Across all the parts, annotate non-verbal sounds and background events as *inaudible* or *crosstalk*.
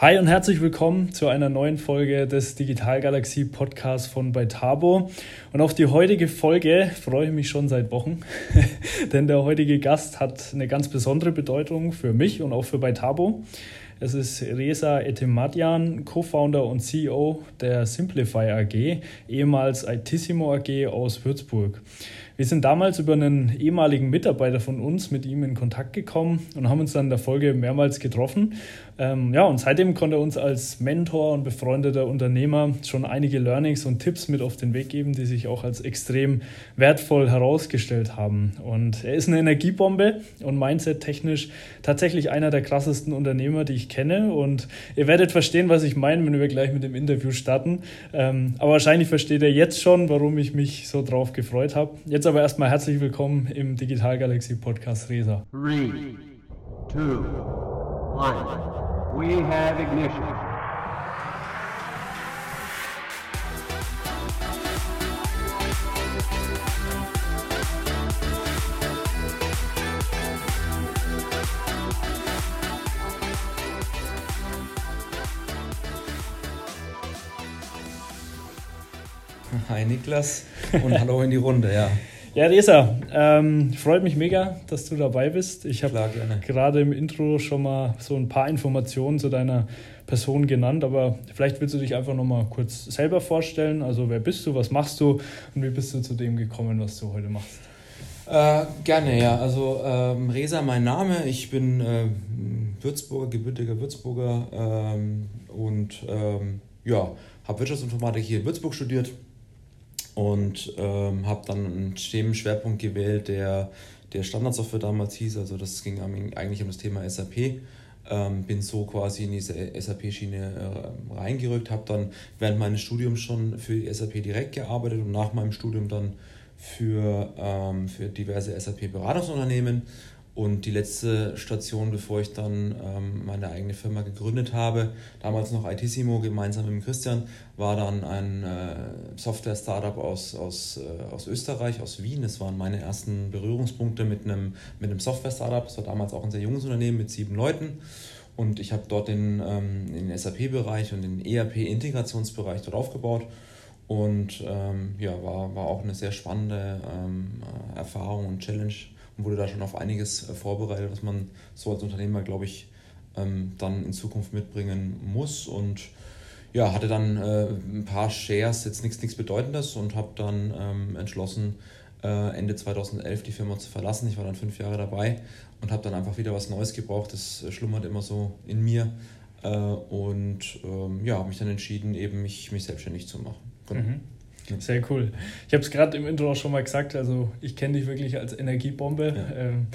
Hi und herzlich willkommen zu einer neuen Folge des Digital Galaxie Podcasts von Beitabo. Und auf die heutige Folge freue ich mich schon seit Wochen, *laughs* denn der heutige Gast hat eine ganz besondere Bedeutung für mich und auch für Beitabo. Es ist Reza Etemadian, Co-Founder und CEO der Simplify AG, ehemals Itissimo AG aus Würzburg. Wir sind damals über einen ehemaligen Mitarbeiter von uns mit ihm in Kontakt gekommen und haben uns dann in der Folge mehrmals getroffen. Ähm, ja, und seitdem konnte er uns als Mentor und befreundeter Unternehmer schon einige Learnings und Tipps mit auf den Weg geben, die sich auch als extrem wertvoll herausgestellt haben. Und er ist eine Energiebombe und mindset-technisch tatsächlich einer der krassesten Unternehmer, die ich kenne. Und ihr werdet verstehen, was ich meine, wenn wir gleich mit dem Interview starten. Ähm, aber wahrscheinlich versteht er jetzt schon, warum ich mich so drauf gefreut habe. Jetzt aber erstmal herzlich willkommen im Digital Galaxy Podcast Resa. Three, two, one. We have ignition. Hi Niklas und hallo in die Runde, ja. *laughs* Ja, Resa, ähm, freut mich mega, dass du dabei bist. Ich habe gerade im Intro schon mal so ein paar Informationen zu deiner Person genannt, aber vielleicht willst du dich einfach noch mal kurz selber vorstellen. Also wer bist du, was machst du und wie bist du zu dem gekommen, was du heute machst? Äh, gerne, ja. Also ähm, Resa, mein Name. Ich bin äh, Würzburger, gebürtiger Würzburger ähm, und ähm, ja, habe Wirtschaftsinformatik hier in Würzburg studiert und ähm, habe dann einen Themenschwerpunkt gewählt, der, der Standardsoftware damals hieß. Also das ging eigentlich um das Thema SAP. Ähm, bin so quasi in diese SAP-Schiene äh, reingerückt, habe dann während meines Studiums schon für SAP direkt gearbeitet und nach meinem Studium dann für, ähm, für diverse SAP-Beratungsunternehmen und die letzte Station, bevor ich dann ähm, meine eigene Firma gegründet habe, damals noch Itissimo gemeinsam mit Christian, war dann ein äh, Software-Startup aus, aus, äh, aus Österreich, aus Wien. Das waren meine ersten Berührungspunkte mit einem, mit einem Software-Startup. Das war damals auch ein sehr junges Unternehmen mit sieben Leuten. Und ich habe dort den, ähm, den SAP-Bereich und den ERP-Integrationsbereich dort aufgebaut. Und ähm, ja, war, war auch eine sehr spannende ähm, Erfahrung und Challenge wurde da schon auf einiges äh, vorbereitet, was man so als Unternehmer, glaube ich, ähm, dann in Zukunft mitbringen muss. Und ja, hatte dann äh, ein paar Shares, jetzt nichts, nichts Bedeutendes und habe dann ähm, entschlossen, äh, Ende 2011 die Firma zu verlassen. Ich war dann fünf Jahre dabei und habe dann einfach wieder was Neues gebraucht. Das schlummert immer so in mir. und ähm, ja, habe mich dann entschieden, eben mich, mich selbstständig zu machen. Genau. Mhm. Sehr cool. Ich habe es gerade im Intro auch schon mal gesagt, also ich kenne dich wirklich als Energiebombe. Ja. Ähm,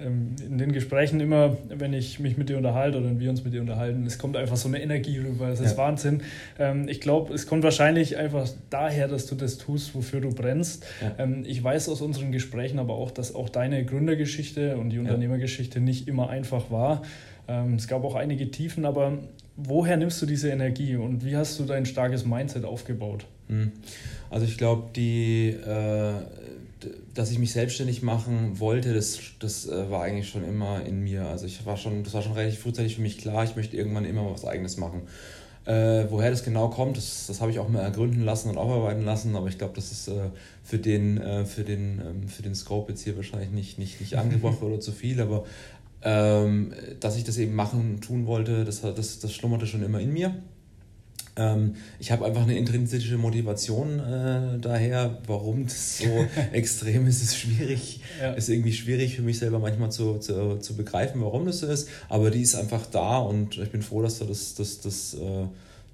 ähm, in den Gesprächen immer, wenn ich mich mit dir unterhalte oder wenn wir uns mit dir unterhalten, es kommt einfach so eine Energie rüber. Es ist ja. Wahnsinn. Ähm, ich glaube, es kommt wahrscheinlich einfach daher, dass du das tust, wofür du brennst. Ja. ich weiß aus unseren Gesprächen aber auch, dass auch deine Gründergeschichte und die Unternehmergeschichte nicht immer einfach war. es gab auch einige Tiefen, aber woher nimmst du diese Energie und wie hast du dein starkes Mindset aufgebaut? Hm. Also ich glaube, die, äh, dass ich mich selbstständig machen wollte, das, das äh, war eigentlich schon immer in mir. Also ich war schon, das war schon relativ frühzeitig für mich klar, ich möchte irgendwann immer was Eigenes machen. Äh, woher das genau kommt, das, das habe ich auch mal ergründen lassen und aufarbeiten lassen, aber ich glaube, das ist äh, für, den, äh, für, den, ähm, für den Scope jetzt hier wahrscheinlich nicht, nicht, nicht angebracht *laughs* oder zu viel, aber ähm, dass ich das eben machen tun wollte, das, das, das schlummerte schon immer in mir. Ähm, ich habe einfach eine intrinsische Motivation äh, daher, warum das so *laughs* extrem ist, ist schwierig, ja. ist irgendwie schwierig für mich selber manchmal zu, zu, zu begreifen, warum das so ist, aber die ist einfach da und ich bin froh, dass da das, das, das, äh,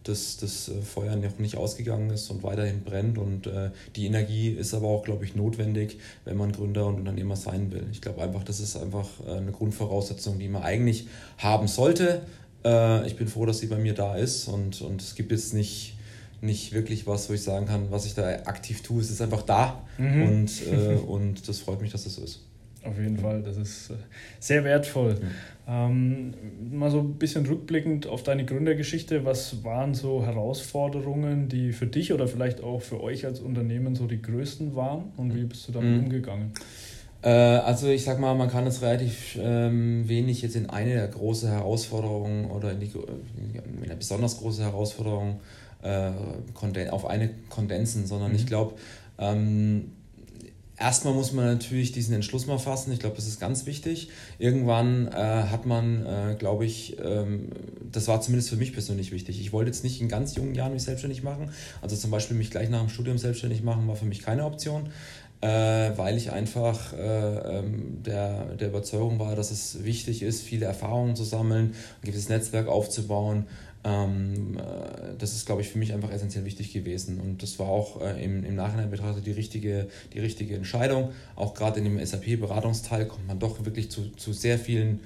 das, das Feuer noch nicht ausgegangen ist und weiterhin brennt und äh, die Energie ist aber auch, glaube ich, notwendig, wenn man Gründer und Unternehmer sein will. Ich glaube einfach, das ist einfach äh, eine Grundvoraussetzung, die man eigentlich haben sollte, äh, ich bin froh, dass sie bei mir da ist und, und es gibt jetzt nicht, nicht wirklich was, wo ich sagen kann, was ich da aktiv tue. Es ist einfach da mhm. und, äh, *laughs* und das freut mich, dass das so ist. Auf jeden Fall, das ist äh, sehr wertvoll. Ähm, mal so ein bisschen rückblickend auf deine Gründergeschichte, was waren so Herausforderungen, die für dich oder vielleicht auch für euch als Unternehmen so die größten waren und wie bist du damit mhm. umgegangen? Äh, also ich sag mal, man kann es relativ ähm, wenig jetzt in eine große Herausforderung oder in, die, in eine besonders große Herausforderung äh, auf eine kondensen, sondern mhm. ich glaube, ähm, erstmal muss man natürlich diesen Entschluss mal fassen. Ich glaube, das ist ganz wichtig. Irgendwann äh, hat man, äh, glaube ich, ähm, das war zumindest für mich persönlich wichtig. Ich wollte jetzt nicht in ganz jungen Jahren mich selbstständig machen. Also zum Beispiel mich gleich nach dem Studium selbstständig machen, war für mich keine Option äh, weil ich einfach äh, ähm, der, der Überzeugung war, dass es wichtig ist, viele Erfahrungen zu sammeln, ein gewisses Netzwerk aufzubauen. Ähm, äh, das ist, glaube ich, für mich einfach essentiell wichtig gewesen. Und das war auch äh, im, im Nachhinein betrachtet die richtige, die richtige Entscheidung. Auch gerade in dem SAP-Beratungsteil kommt man doch wirklich zu, zu sehr vielen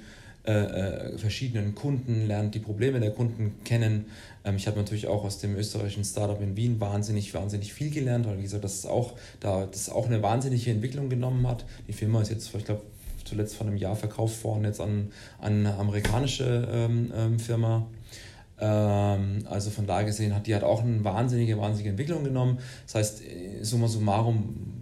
äh, äh, verschiedenen Kunden, lernt die Probleme der Kunden kennen. Ähm, ich habe natürlich auch aus dem österreichischen Startup in Wien wahnsinnig, wahnsinnig viel gelernt, weil wie gesagt, das ist auch, da, das auch eine wahnsinnige Entwicklung genommen hat. Die Firma ist jetzt, ich glaube, zuletzt vor einem Jahr verkauft worden, jetzt an, an eine amerikanische ähm, ähm, Firma. Ähm, also von da gesehen hat die hat auch eine wahnsinnige, wahnsinnige Entwicklung genommen. Das heißt, äh, summa summarum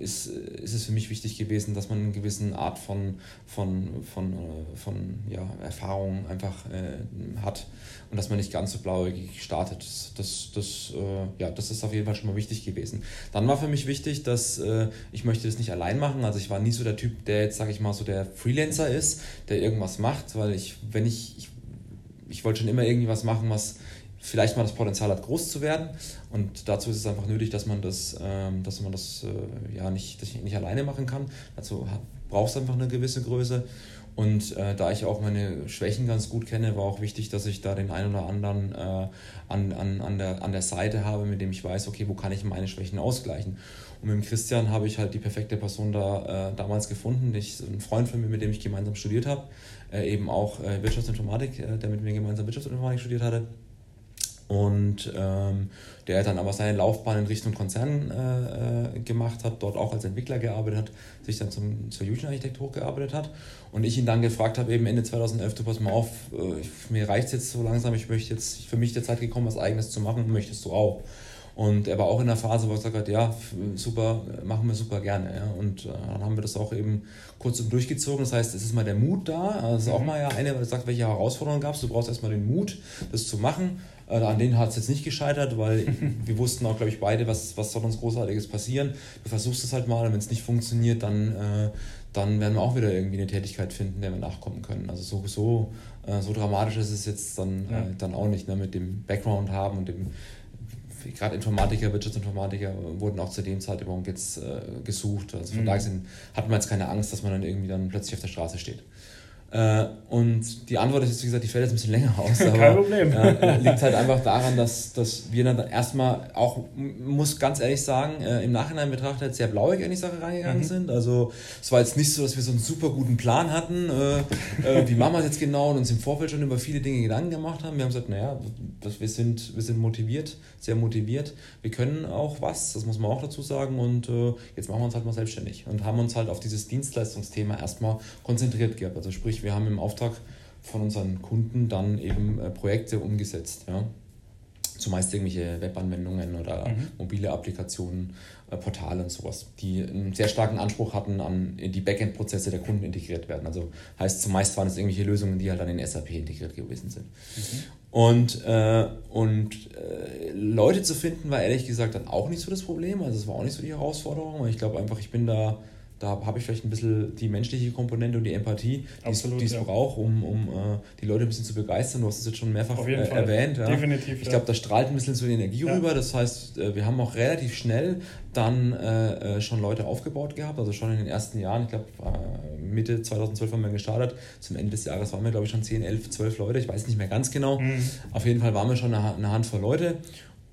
ist, ist es für mich wichtig gewesen, dass man eine gewisse Art von, von, von, äh, von ja, Erfahrung einfach äh, hat und dass man nicht ganz so blauäugig startet. Das, das, das, äh, ja, das ist auf jeden Fall schon mal wichtig gewesen. Dann war für mich wichtig, dass äh, ich möchte das nicht allein machen. Also ich war nie so der Typ, der jetzt, sage ich mal, so der Freelancer ist, der irgendwas macht, weil ich, wenn ich, ich, ich wollte schon immer irgendwie was machen, was vielleicht mal das Potenzial hat, groß zu werden. Und dazu ist es einfach nötig, dass man das, ähm, dass man das äh, ja nicht, nicht alleine machen kann. Dazu braucht es einfach eine gewisse Größe. Und äh, da ich auch meine Schwächen ganz gut kenne, war auch wichtig, dass ich da den einen oder anderen äh, an, an, an, der, an der Seite habe, mit dem ich weiß, okay, wo kann ich meine Schwächen ausgleichen. Und mit dem Christian habe ich halt die perfekte Person da äh, damals gefunden. Ich, ein Freund von mir, mit dem ich gemeinsam studiert habe, äh, eben auch äh, Wirtschaftsinformatik, der mit mir gemeinsam Wirtschaftsinformatik studiert hatte und ähm, der dann aber seine Laufbahn in Richtung Konzern äh, äh, gemacht hat, dort auch als Entwickler gearbeitet hat, sich dann zum, zur Fusion-Architekt hochgearbeitet hat und ich ihn dann gefragt habe, eben Ende 2011, du pass mal auf, äh, mir reicht es jetzt so langsam, ich möchte jetzt, für mich der Zeit gekommen, was Eigenes zu machen, möchtest du auch. Und er war auch in der Phase, wo er gesagt hat, ja, super, machen wir super gerne. Ja. Und äh, dann haben wir das auch eben kurz und durchgezogen. Das heißt, es ist mal der Mut da. Das ist auch mhm. mal ja eine, weil sagt, welche Herausforderungen gab es. Du brauchst erstmal den Mut, das zu machen. Äh, an denen hat es jetzt nicht gescheitert, weil *laughs* wir wussten auch, glaube ich, beide, was, was soll uns Großartiges passieren. Du versuchst es halt mal und wenn es nicht funktioniert, dann, äh, dann werden wir auch wieder irgendwie eine Tätigkeit finden, der wir nachkommen können. Also so, so, äh, so dramatisch ist es jetzt dann, ja. äh, dann auch nicht, ne, mit dem Background haben und dem gerade Informatiker, Wirtschaftsinformatiker wurden auch zu dem Zeitpunkt jetzt äh, gesucht. Also von mhm. daher hat man jetzt keine Angst, dass man dann irgendwie dann plötzlich auf der Straße steht. Äh, und die Antwort ist jetzt, wie gesagt, die fällt jetzt ein bisschen länger aus. *laughs* Aber, Kein Problem. Äh, liegt halt einfach daran, dass, dass wir dann erstmal auch, muss ganz ehrlich sagen, äh, im Nachhinein betrachtet sehr blauig in die Sache reingegangen mhm. sind. Also es war jetzt nicht so, dass wir so einen super guten Plan hatten, äh, äh, wie machen wir es jetzt genau und uns im Vorfeld schon über viele Dinge Gedanken gemacht haben. Wir haben gesagt, naja, wir sind, wir sind motiviert, sehr motiviert. Wir können auch was, das muss man auch dazu sagen. Und äh, jetzt machen wir uns halt mal selbstständig und haben uns halt auf dieses Dienstleistungsthema erstmal konzentriert gehabt. Also sprich, wir haben im Auftrag von unseren Kunden dann eben äh, Projekte umgesetzt. Ja. Zumeist irgendwelche Webanwendungen oder mhm. mobile Applikationen, äh, Portale und sowas, die einen sehr starken Anspruch hatten, an die Backend-Prozesse der Kunden integriert werden. Also heißt, zumeist waren es irgendwelche Lösungen, die halt dann in SAP integriert gewesen sind. Mhm. Und, äh, und äh, Leute zu finden, war ehrlich gesagt dann auch nicht so das Problem. Also es war auch nicht so die Herausforderung. Ich glaube einfach, ich bin da da habe ich vielleicht ein bisschen die menschliche Komponente und die Empathie, die es ja. braucht, um, um uh, die Leute ein bisschen zu begeistern. Du hast es jetzt schon mehrfach äh, erwähnt. Ja. Definitiv. Ich glaube, da strahlt ein bisschen so die Energie ja. rüber. Das heißt, äh, wir haben auch relativ schnell dann äh, schon Leute aufgebaut gehabt. Also schon in den ersten Jahren, ich glaube, äh, Mitte 2012 haben wir gestartet. Zum Ende des Jahres waren wir, glaube ich, schon 10, 11, 12 Leute. Ich weiß nicht mehr ganz genau. Mhm. Auf jeden Fall waren wir schon eine, eine Handvoll Leute.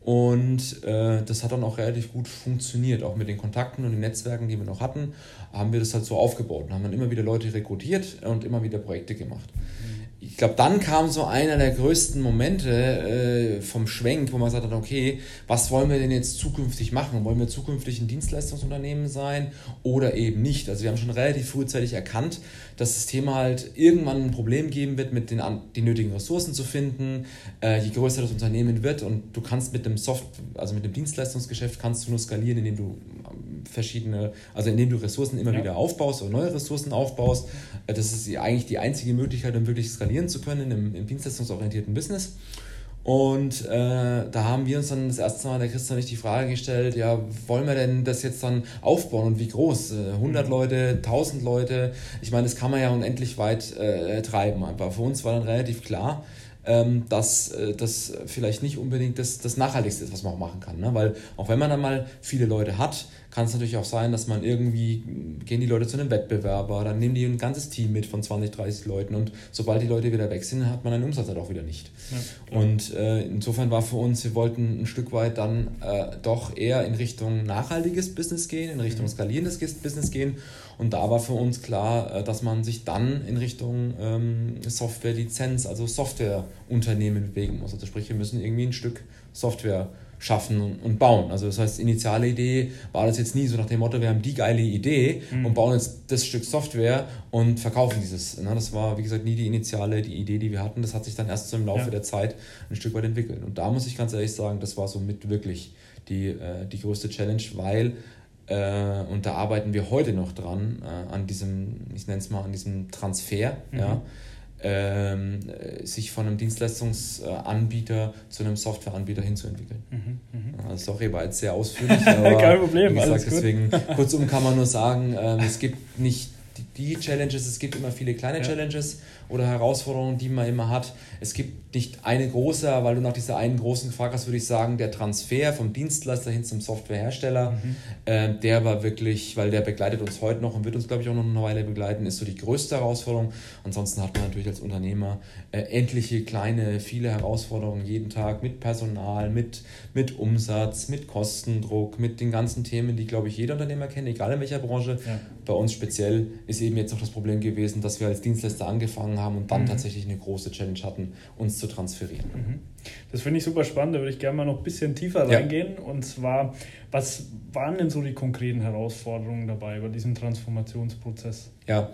Und äh, das hat dann auch relativ gut funktioniert. Auch mit den Kontakten und den Netzwerken, die wir noch hatten, haben wir das halt so aufgebaut und haben dann immer wieder Leute rekrutiert und immer wieder Projekte gemacht. Mhm ich glaube, dann kam so einer der größten Momente äh, vom Schwenk, wo man sagt, okay, was wollen wir denn jetzt zukünftig machen? Wollen wir zukünftig ein Dienstleistungsunternehmen sein oder eben nicht? Also wir haben schon relativ frühzeitig erkannt, das Thema halt irgendwann ein Problem geben wird, mit den, die nötigen Ressourcen zu finden, äh, je größer das Unternehmen wird und du kannst mit dem Soft, also mit dem Dienstleistungsgeschäft kannst du nur skalieren, indem du verschiedene, also indem du Ressourcen immer ja. wieder aufbaust oder neue Ressourcen aufbaust. Äh, das ist eigentlich die einzige Möglichkeit, um wirklich skalieren zu können im, im dienstleistungsorientierten Business. Und äh, da haben wir uns dann das erste Mal, der Christian nicht die Frage gestellt, ja, wollen wir denn das jetzt dann aufbauen und wie groß? 100 äh, mhm. Leute, 1000 Leute? Ich meine, das kann man ja unendlich weit äh, treiben. Aber für uns war dann relativ klar, ähm, dass äh, das vielleicht nicht unbedingt das, das Nachhaltigste ist, was man auch machen kann. Ne? Weil auch wenn man dann mal viele Leute hat, kann es natürlich auch sein, dass man irgendwie, gehen die Leute zu einem Wettbewerber, dann nehmen die ein ganzes Team mit von 20, 30 Leuten und sobald die Leute wieder weg sind, hat man einen Umsatz halt auch wieder nicht. Ja, und äh, insofern war für uns, wir wollten ein Stück weit dann äh, doch eher in Richtung nachhaltiges Business gehen, in Richtung mhm. skalierendes Business gehen und da war für uns klar, äh, dass man sich dann in Richtung ähm, Software-Lizenz, also Softwareunternehmen bewegen muss. Also sprich, wir müssen irgendwie ein Stück Software schaffen und bauen. Also das heißt, initiale Idee war das jetzt nie so nach dem Motto, wir haben die geile Idee mhm. und bauen jetzt das Stück Software und verkaufen dieses. Ne? Das war, wie gesagt, nie die initiale, die Idee, die wir hatten. Das hat sich dann erst so im Laufe ja. der Zeit ein Stück weit entwickelt. Und da muss ich ganz ehrlich sagen, das war somit wirklich die, äh, die größte Challenge, weil äh, und da arbeiten wir heute noch dran, äh, an diesem, ich nenne es mal, an diesem Transfer, mhm. ja, ähm, sich von einem Dienstleistungsanbieter zu einem Softwareanbieter hinzuentwickeln. Mhm, mh. sorry, war jetzt sehr ausführlich, *laughs* aber Kein Problem, wie gesagt, deswegen kurzum kann man nur sagen, ähm, es gibt nicht die Challenges, es gibt immer viele kleine ja. Challenges oder Herausforderungen, die man immer hat. Es gibt nicht eine große, weil du nach dieser einen großen gefragt hast, würde ich sagen, der Transfer vom Dienstleister hin zum Softwarehersteller, mhm. äh, der war wirklich, weil der begleitet uns heute noch und wird uns, glaube ich, auch noch eine Weile begleiten, ist so die größte Herausforderung. Ansonsten hat man natürlich als Unternehmer äh, endliche kleine, viele Herausforderungen jeden Tag mit Personal, mit, mit Umsatz, mit Kostendruck, mit den ganzen Themen, die, glaube ich, jeder Unternehmer kennt, egal in welcher Branche. Ja. Bei uns speziell ist eben jetzt auch das Problem gewesen, dass wir als Dienstleister angefangen haben und dann mhm. tatsächlich eine große Challenge hatten, uns zu transferieren. Mhm. Das finde ich super spannend, da würde ich gerne mal noch ein bisschen tiefer reingehen. Ja. Und zwar, was waren denn so die konkreten Herausforderungen dabei bei diesem Transformationsprozess? Ja,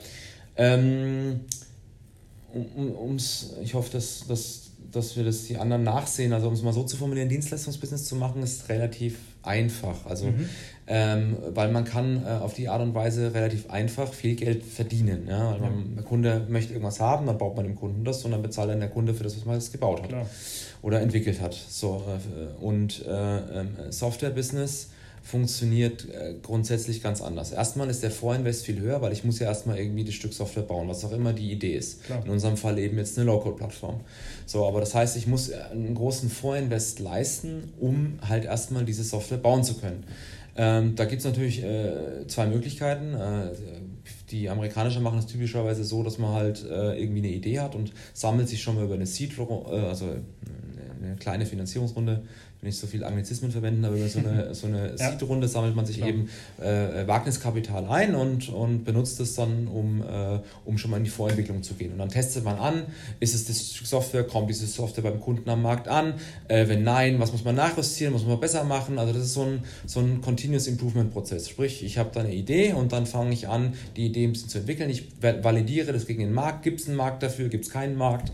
ähm, um, ums, ich hoffe, dass, dass, dass wir das die anderen nachsehen. Also um es mal so zu formulieren, Dienstleistungsbusiness zu machen, ist relativ einfach. Also mhm ähm, weil man kann äh, auf die Art und Weise relativ einfach viel Geld verdienen. Ja? Weil man, der Kunde möchte irgendwas haben, dann baut man dem Kunden das und dann bezahlt dann der Kunde für das, was man jetzt gebaut hat Klar. oder entwickelt hat. So, äh, und äh, ähm, Software-Business funktioniert äh, grundsätzlich ganz anders. Erstmal ist der Vorinvest viel höher, weil ich muss ja erstmal irgendwie das Stück Software bauen, was auch immer die Idee ist. Klar. In unserem Fall eben jetzt eine Low-Code-Plattform. So, aber das heißt, ich muss einen großen Vorinvest leisten, um halt erstmal diese Software bauen zu können. Ähm, da gibt es natürlich äh, zwei Möglichkeiten. Äh, die Amerikaner machen es typischerweise so, dass man halt äh, irgendwie eine Idee hat und sammelt sich schon mal über eine Seed, äh, also eine kleine Finanzierungsrunde nicht so viel Anglizismen verwenden, aber über so eine, *laughs* so eine ja. Seed-Runde sammelt man sich ja. eben äh, Wagniskapital ein und, und benutzt es dann, um, äh, um schon mal in die Vorentwicklung zu gehen. Und dann testet man an, ist es das Software, kommt diese Software beim Kunden am Markt an? Äh, wenn nein, was muss man nachjustieren, muss man besser machen? Also das ist so ein, so ein Continuous Improvement-Prozess. Sprich, ich habe da eine Idee und dann fange ich an, die Idee ein bisschen zu entwickeln. Ich validiere das gegen den Markt. Gibt es einen Markt dafür? Gibt es keinen Markt?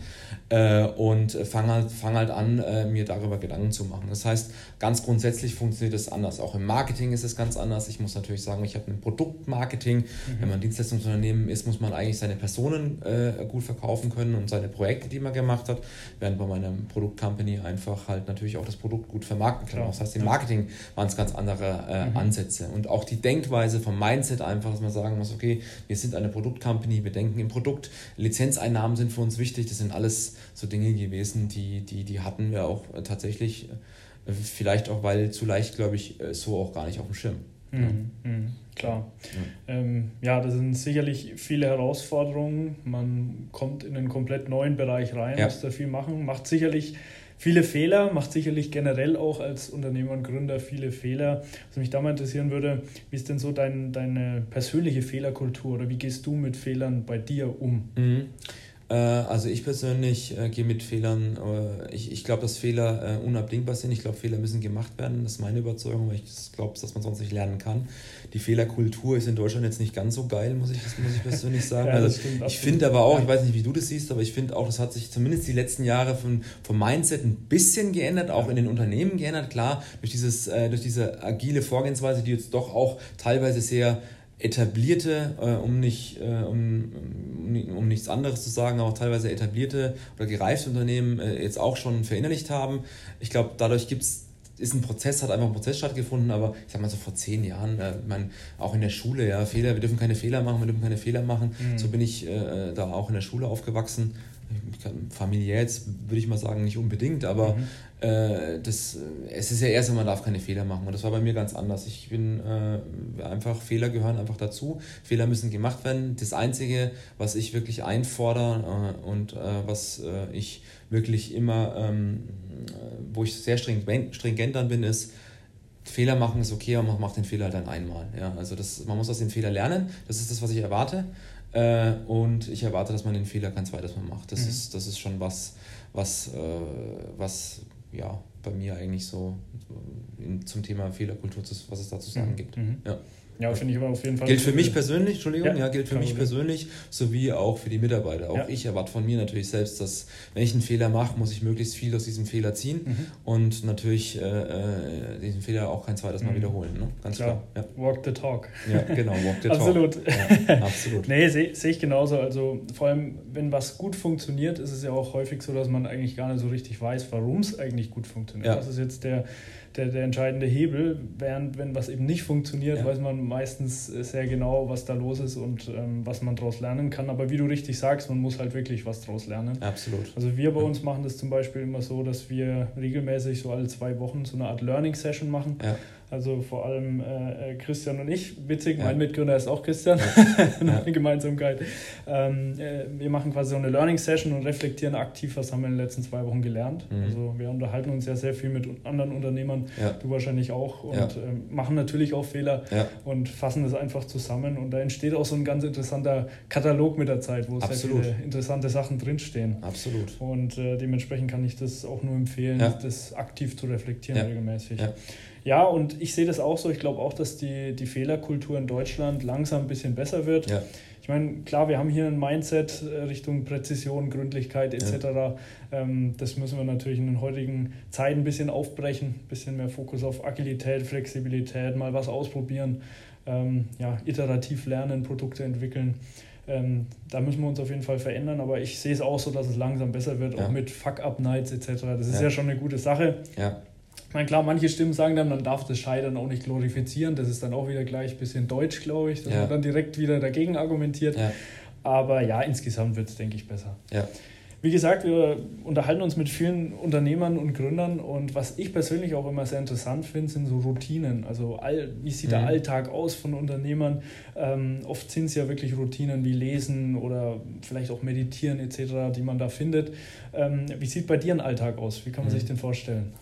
Äh, und fange halt, fang halt an, äh, mir darüber Gedanken zu machen. Das heißt, ganz grundsätzlich funktioniert es anders. Auch im Marketing ist es ganz anders. Ich muss natürlich sagen, ich habe ein Produktmarketing. Mhm. Wenn man Dienstleistungsunternehmen ist, muss man eigentlich seine Personen äh, gut verkaufen können und seine Projekte, die man gemacht hat, während bei meiner Produktcompany einfach halt natürlich auch das Produkt gut vermarkten kann. Das heißt, im Marketing waren es ganz andere äh, mhm. Ansätze. Und auch die Denkweise vom Mindset einfach, dass man sagen muss, okay, wir sind eine Produktcompany, wir denken im Produkt, Lizenzeinnahmen sind für uns wichtig, das sind alles so Dinge gewesen, die, die, die hatten wir auch äh, tatsächlich, äh, vielleicht auch, weil zu leicht, glaube ich, äh, so auch gar nicht auf dem Schirm. Mhm, ja. Mhm, klar. Ja. Ähm, ja, das sind sicherlich viele Herausforderungen. Man kommt in einen komplett neuen Bereich rein, ja. muss da viel machen, macht sicherlich viele Fehler, macht sicherlich generell auch als Unternehmer und Gründer viele Fehler. Was mich da mal interessieren würde, wie ist denn so dein, deine persönliche Fehlerkultur oder wie gehst du mit Fehlern bei dir um? Mhm. Äh, also ich persönlich äh, gehe mit Fehlern, äh, ich, ich glaube, dass Fehler unabdingbar sind. Ich glaube, Fehler müssen gemacht werden. Das ist meine Überzeugung, weil ich glaube, dass man sonst nicht lernen kann. Die Fehlerkultur ist in Deutschland jetzt nicht ganz so geil, muss ich, muss ich persönlich *laughs* sagen. ja, also ich finde aber auch, ich weiß nicht, wie du das siehst, aber ich finde auch, das hat sich zumindest die letzten Jahre von, vom Mindset ein bisschen geändert, auch in den Unternehmen geändert. Klar, durch, dieses, durch diese agile Vorgehensweise, die jetzt doch auch teilweise sehr etablierte, äh, um, nicht, äh, um, um, um, nichts anderes zu sagen, aber auch teilweise etablierte oder gereifte Unternehmen äh, jetzt auch schon verinnerlicht haben. Ich glaube, dadurch gibt es ist ein Prozess, hat einfach ein Prozess stattgefunden, aber ich sag mal so vor zehn Jahren, äh, man, auch in der Schule, ja, Fehler, wir dürfen keine Fehler machen, wir dürfen keine Fehler machen. Mhm. So bin ich äh, da auch in der Schule aufgewachsen familiär jetzt würde ich mal sagen, nicht unbedingt, aber mhm. äh, das, es ist ja erst, man darf keine Fehler machen. Und das war bei mir ganz anders. Ich bin äh, einfach, Fehler gehören einfach dazu. Fehler müssen gemacht werden. Das Einzige, was ich wirklich einfordere äh, und äh, was äh, ich wirklich immer, ähm, wo ich sehr stringent, stringent dann bin, ist, Fehler machen ist okay, aber man macht den Fehler halt dann einmal. Ja? Also das, man muss aus dem Fehler lernen. Das ist das, was ich erwarte. Äh, und ich erwarte, dass man den Fehler kein zweites Mal macht. Das, mhm. ist, das ist schon was, was, äh, was ja, bei mir eigentlich so in, zum Thema Fehlerkultur, was es da zu sagen mhm. gibt. Mhm. Ja. Ja, finde ich aber auf jeden Fall. Gilt für mich persönlich, Entschuldigung, ja, ja gilt für mich persönlich, sowie auch für die Mitarbeiter. Auch ja. ich erwarte von mir natürlich selbst, dass, wenn ich einen Fehler mache, muss ich möglichst viel aus diesem Fehler ziehen mhm. und natürlich äh, äh diesen Fehler auch kein zweites Mal mhm. wiederholen. Ne? Ganz klar. klar. Ja. Walk the talk. Ja, genau, walk the *laughs* talk. absolut. *laughs* absolut. nee, sehe seh ich genauso. Also vor allem, wenn was gut funktioniert, ist es ja auch häufig so, dass man eigentlich gar nicht so richtig weiß, warum es eigentlich gut funktioniert. Das ist jetzt der der, der entscheidende Hebel. Während wenn was eben nicht funktioniert, ja. weiß man meistens sehr genau, was da los ist und ähm, was man daraus lernen kann. Aber wie du richtig sagst, man muss halt wirklich was daraus lernen. Absolut. Also wir bei ja. uns machen das zum Beispiel immer so, dass wir regelmäßig so alle zwei Wochen so eine Art Learning Session machen. Ja also vor allem äh, äh, Christian und ich. Witzig, ja. mein Mitgründer ist auch Christian. Ja. *laughs* Eine Gemeinsamkeit. Ähm, äh, wir machen quasi so eine Learning Session und reflektieren aktiv, was haben wir in den letzten zwei Wochen gelernt. Mhm. Also wir unterhalten uns ja sehr viel mit anderen Unternehmern, ja. du wahrscheinlich auch, und ähm, machen natürlich auch Fehler und fassen das einfach zusammen. Und da entsteht auch so ein ganz interessanter Katalog mit der Zeit, wo Absolut. sehr viele interessante Sachen drinstehen. Absolut. Und äh, dementsprechend kann ich das auch nur empfehlen, das aktiv zu reflektieren regelmäßig. Ja, und ich sehe das auch so. Ich glaube auch, dass die, die Fehlerkultur in Deutschland langsam ein bisschen besser wird. Ja. Ich meine, klar, wir haben hier ein Mindset äh, Richtung Präzision, Gründlichkeit etc. Ja. Ähm, das müssen wir natürlich in den heutigen Zeiten ein bisschen aufbrechen, ein bisschen mehr Fokus auf Agilität, Flexibilität, mal was ausprobieren, ähm, ja, iterativ lernen, Produkte entwickeln. Ähm, da müssen wir uns auf jeden Fall verändern, aber ich sehe es auch so, dass es langsam besser wird, ja. auch mit Fuck-Up-Nights etc. Das ist ja. ja schon eine gute Sache. Ja. Ich meine, klar, manche Stimmen sagen dann, man darf das Scheitern auch nicht glorifizieren. Das ist dann auch wieder gleich ein bisschen deutsch, glaube ich, dass ja. man dann direkt wieder dagegen argumentiert. Ja. Aber ja, insgesamt wird es, denke ich, besser. Ja. Wie gesagt, wir unterhalten uns mit vielen Unternehmern und Gründern und was ich persönlich auch immer sehr interessant finde, sind so Routinen. Also all, wie sieht mhm. der Alltag aus von Unternehmern? Ähm, oft sind es ja wirklich Routinen wie Lesen oder vielleicht auch Meditieren etc., die man da findet. Ähm, wie sieht bei dir ein Alltag aus? Wie kann man mhm. sich den vorstellen?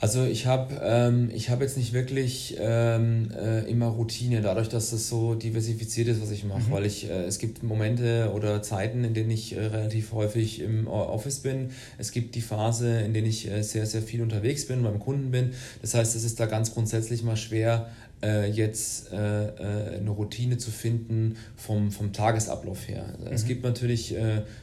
Also ich habe ähm, hab jetzt nicht wirklich ähm, äh, immer Routine, dadurch, dass es so diversifiziert ist, was ich mache, mhm. weil ich, äh, es gibt Momente oder Zeiten, in denen ich äh, relativ häufig im Office bin. Es gibt die Phase, in der ich äh, sehr, sehr viel unterwegs bin, beim Kunden bin. Das heißt, es ist da ganz grundsätzlich mal schwer, äh, jetzt äh, eine Routine zu finden vom, vom Tagesablauf her. Mhm. Es gibt natürlich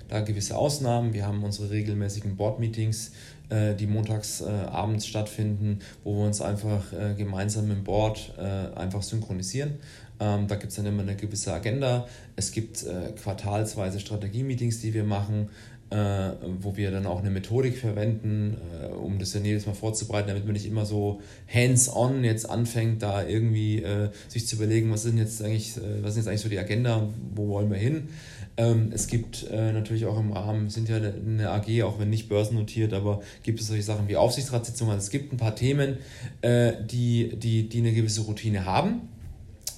da gewisse Ausnahmen. Wir haben unsere regelmäßigen Board-Meetings, äh, die montags äh, abends stattfinden, wo wir uns einfach äh, gemeinsam im Board äh, einfach synchronisieren. Ähm, da gibt es dann immer eine gewisse Agenda. Es gibt äh, quartalsweise Strategie-Meetings, die wir machen, äh, wo wir dann auch eine Methodik verwenden, um das dann jedes Mal vorzubereiten, damit man nicht immer so hands-on jetzt anfängt, da irgendwie sich zu überlegen, was sind jetzt eigentlich, was ist jetzt eigentlich so die Agenda, wo wollen wir hin. Ähm, es gibt äh, natürlich auch im Rahmen, sind ja eine AG, auch wenn nicht börsennotiert, aber gibt es solche Sachen wie Aufsichtsratssitzungen. Also es gibt ein paar Themen, äh, die, die, die eine gewisse Routine haben.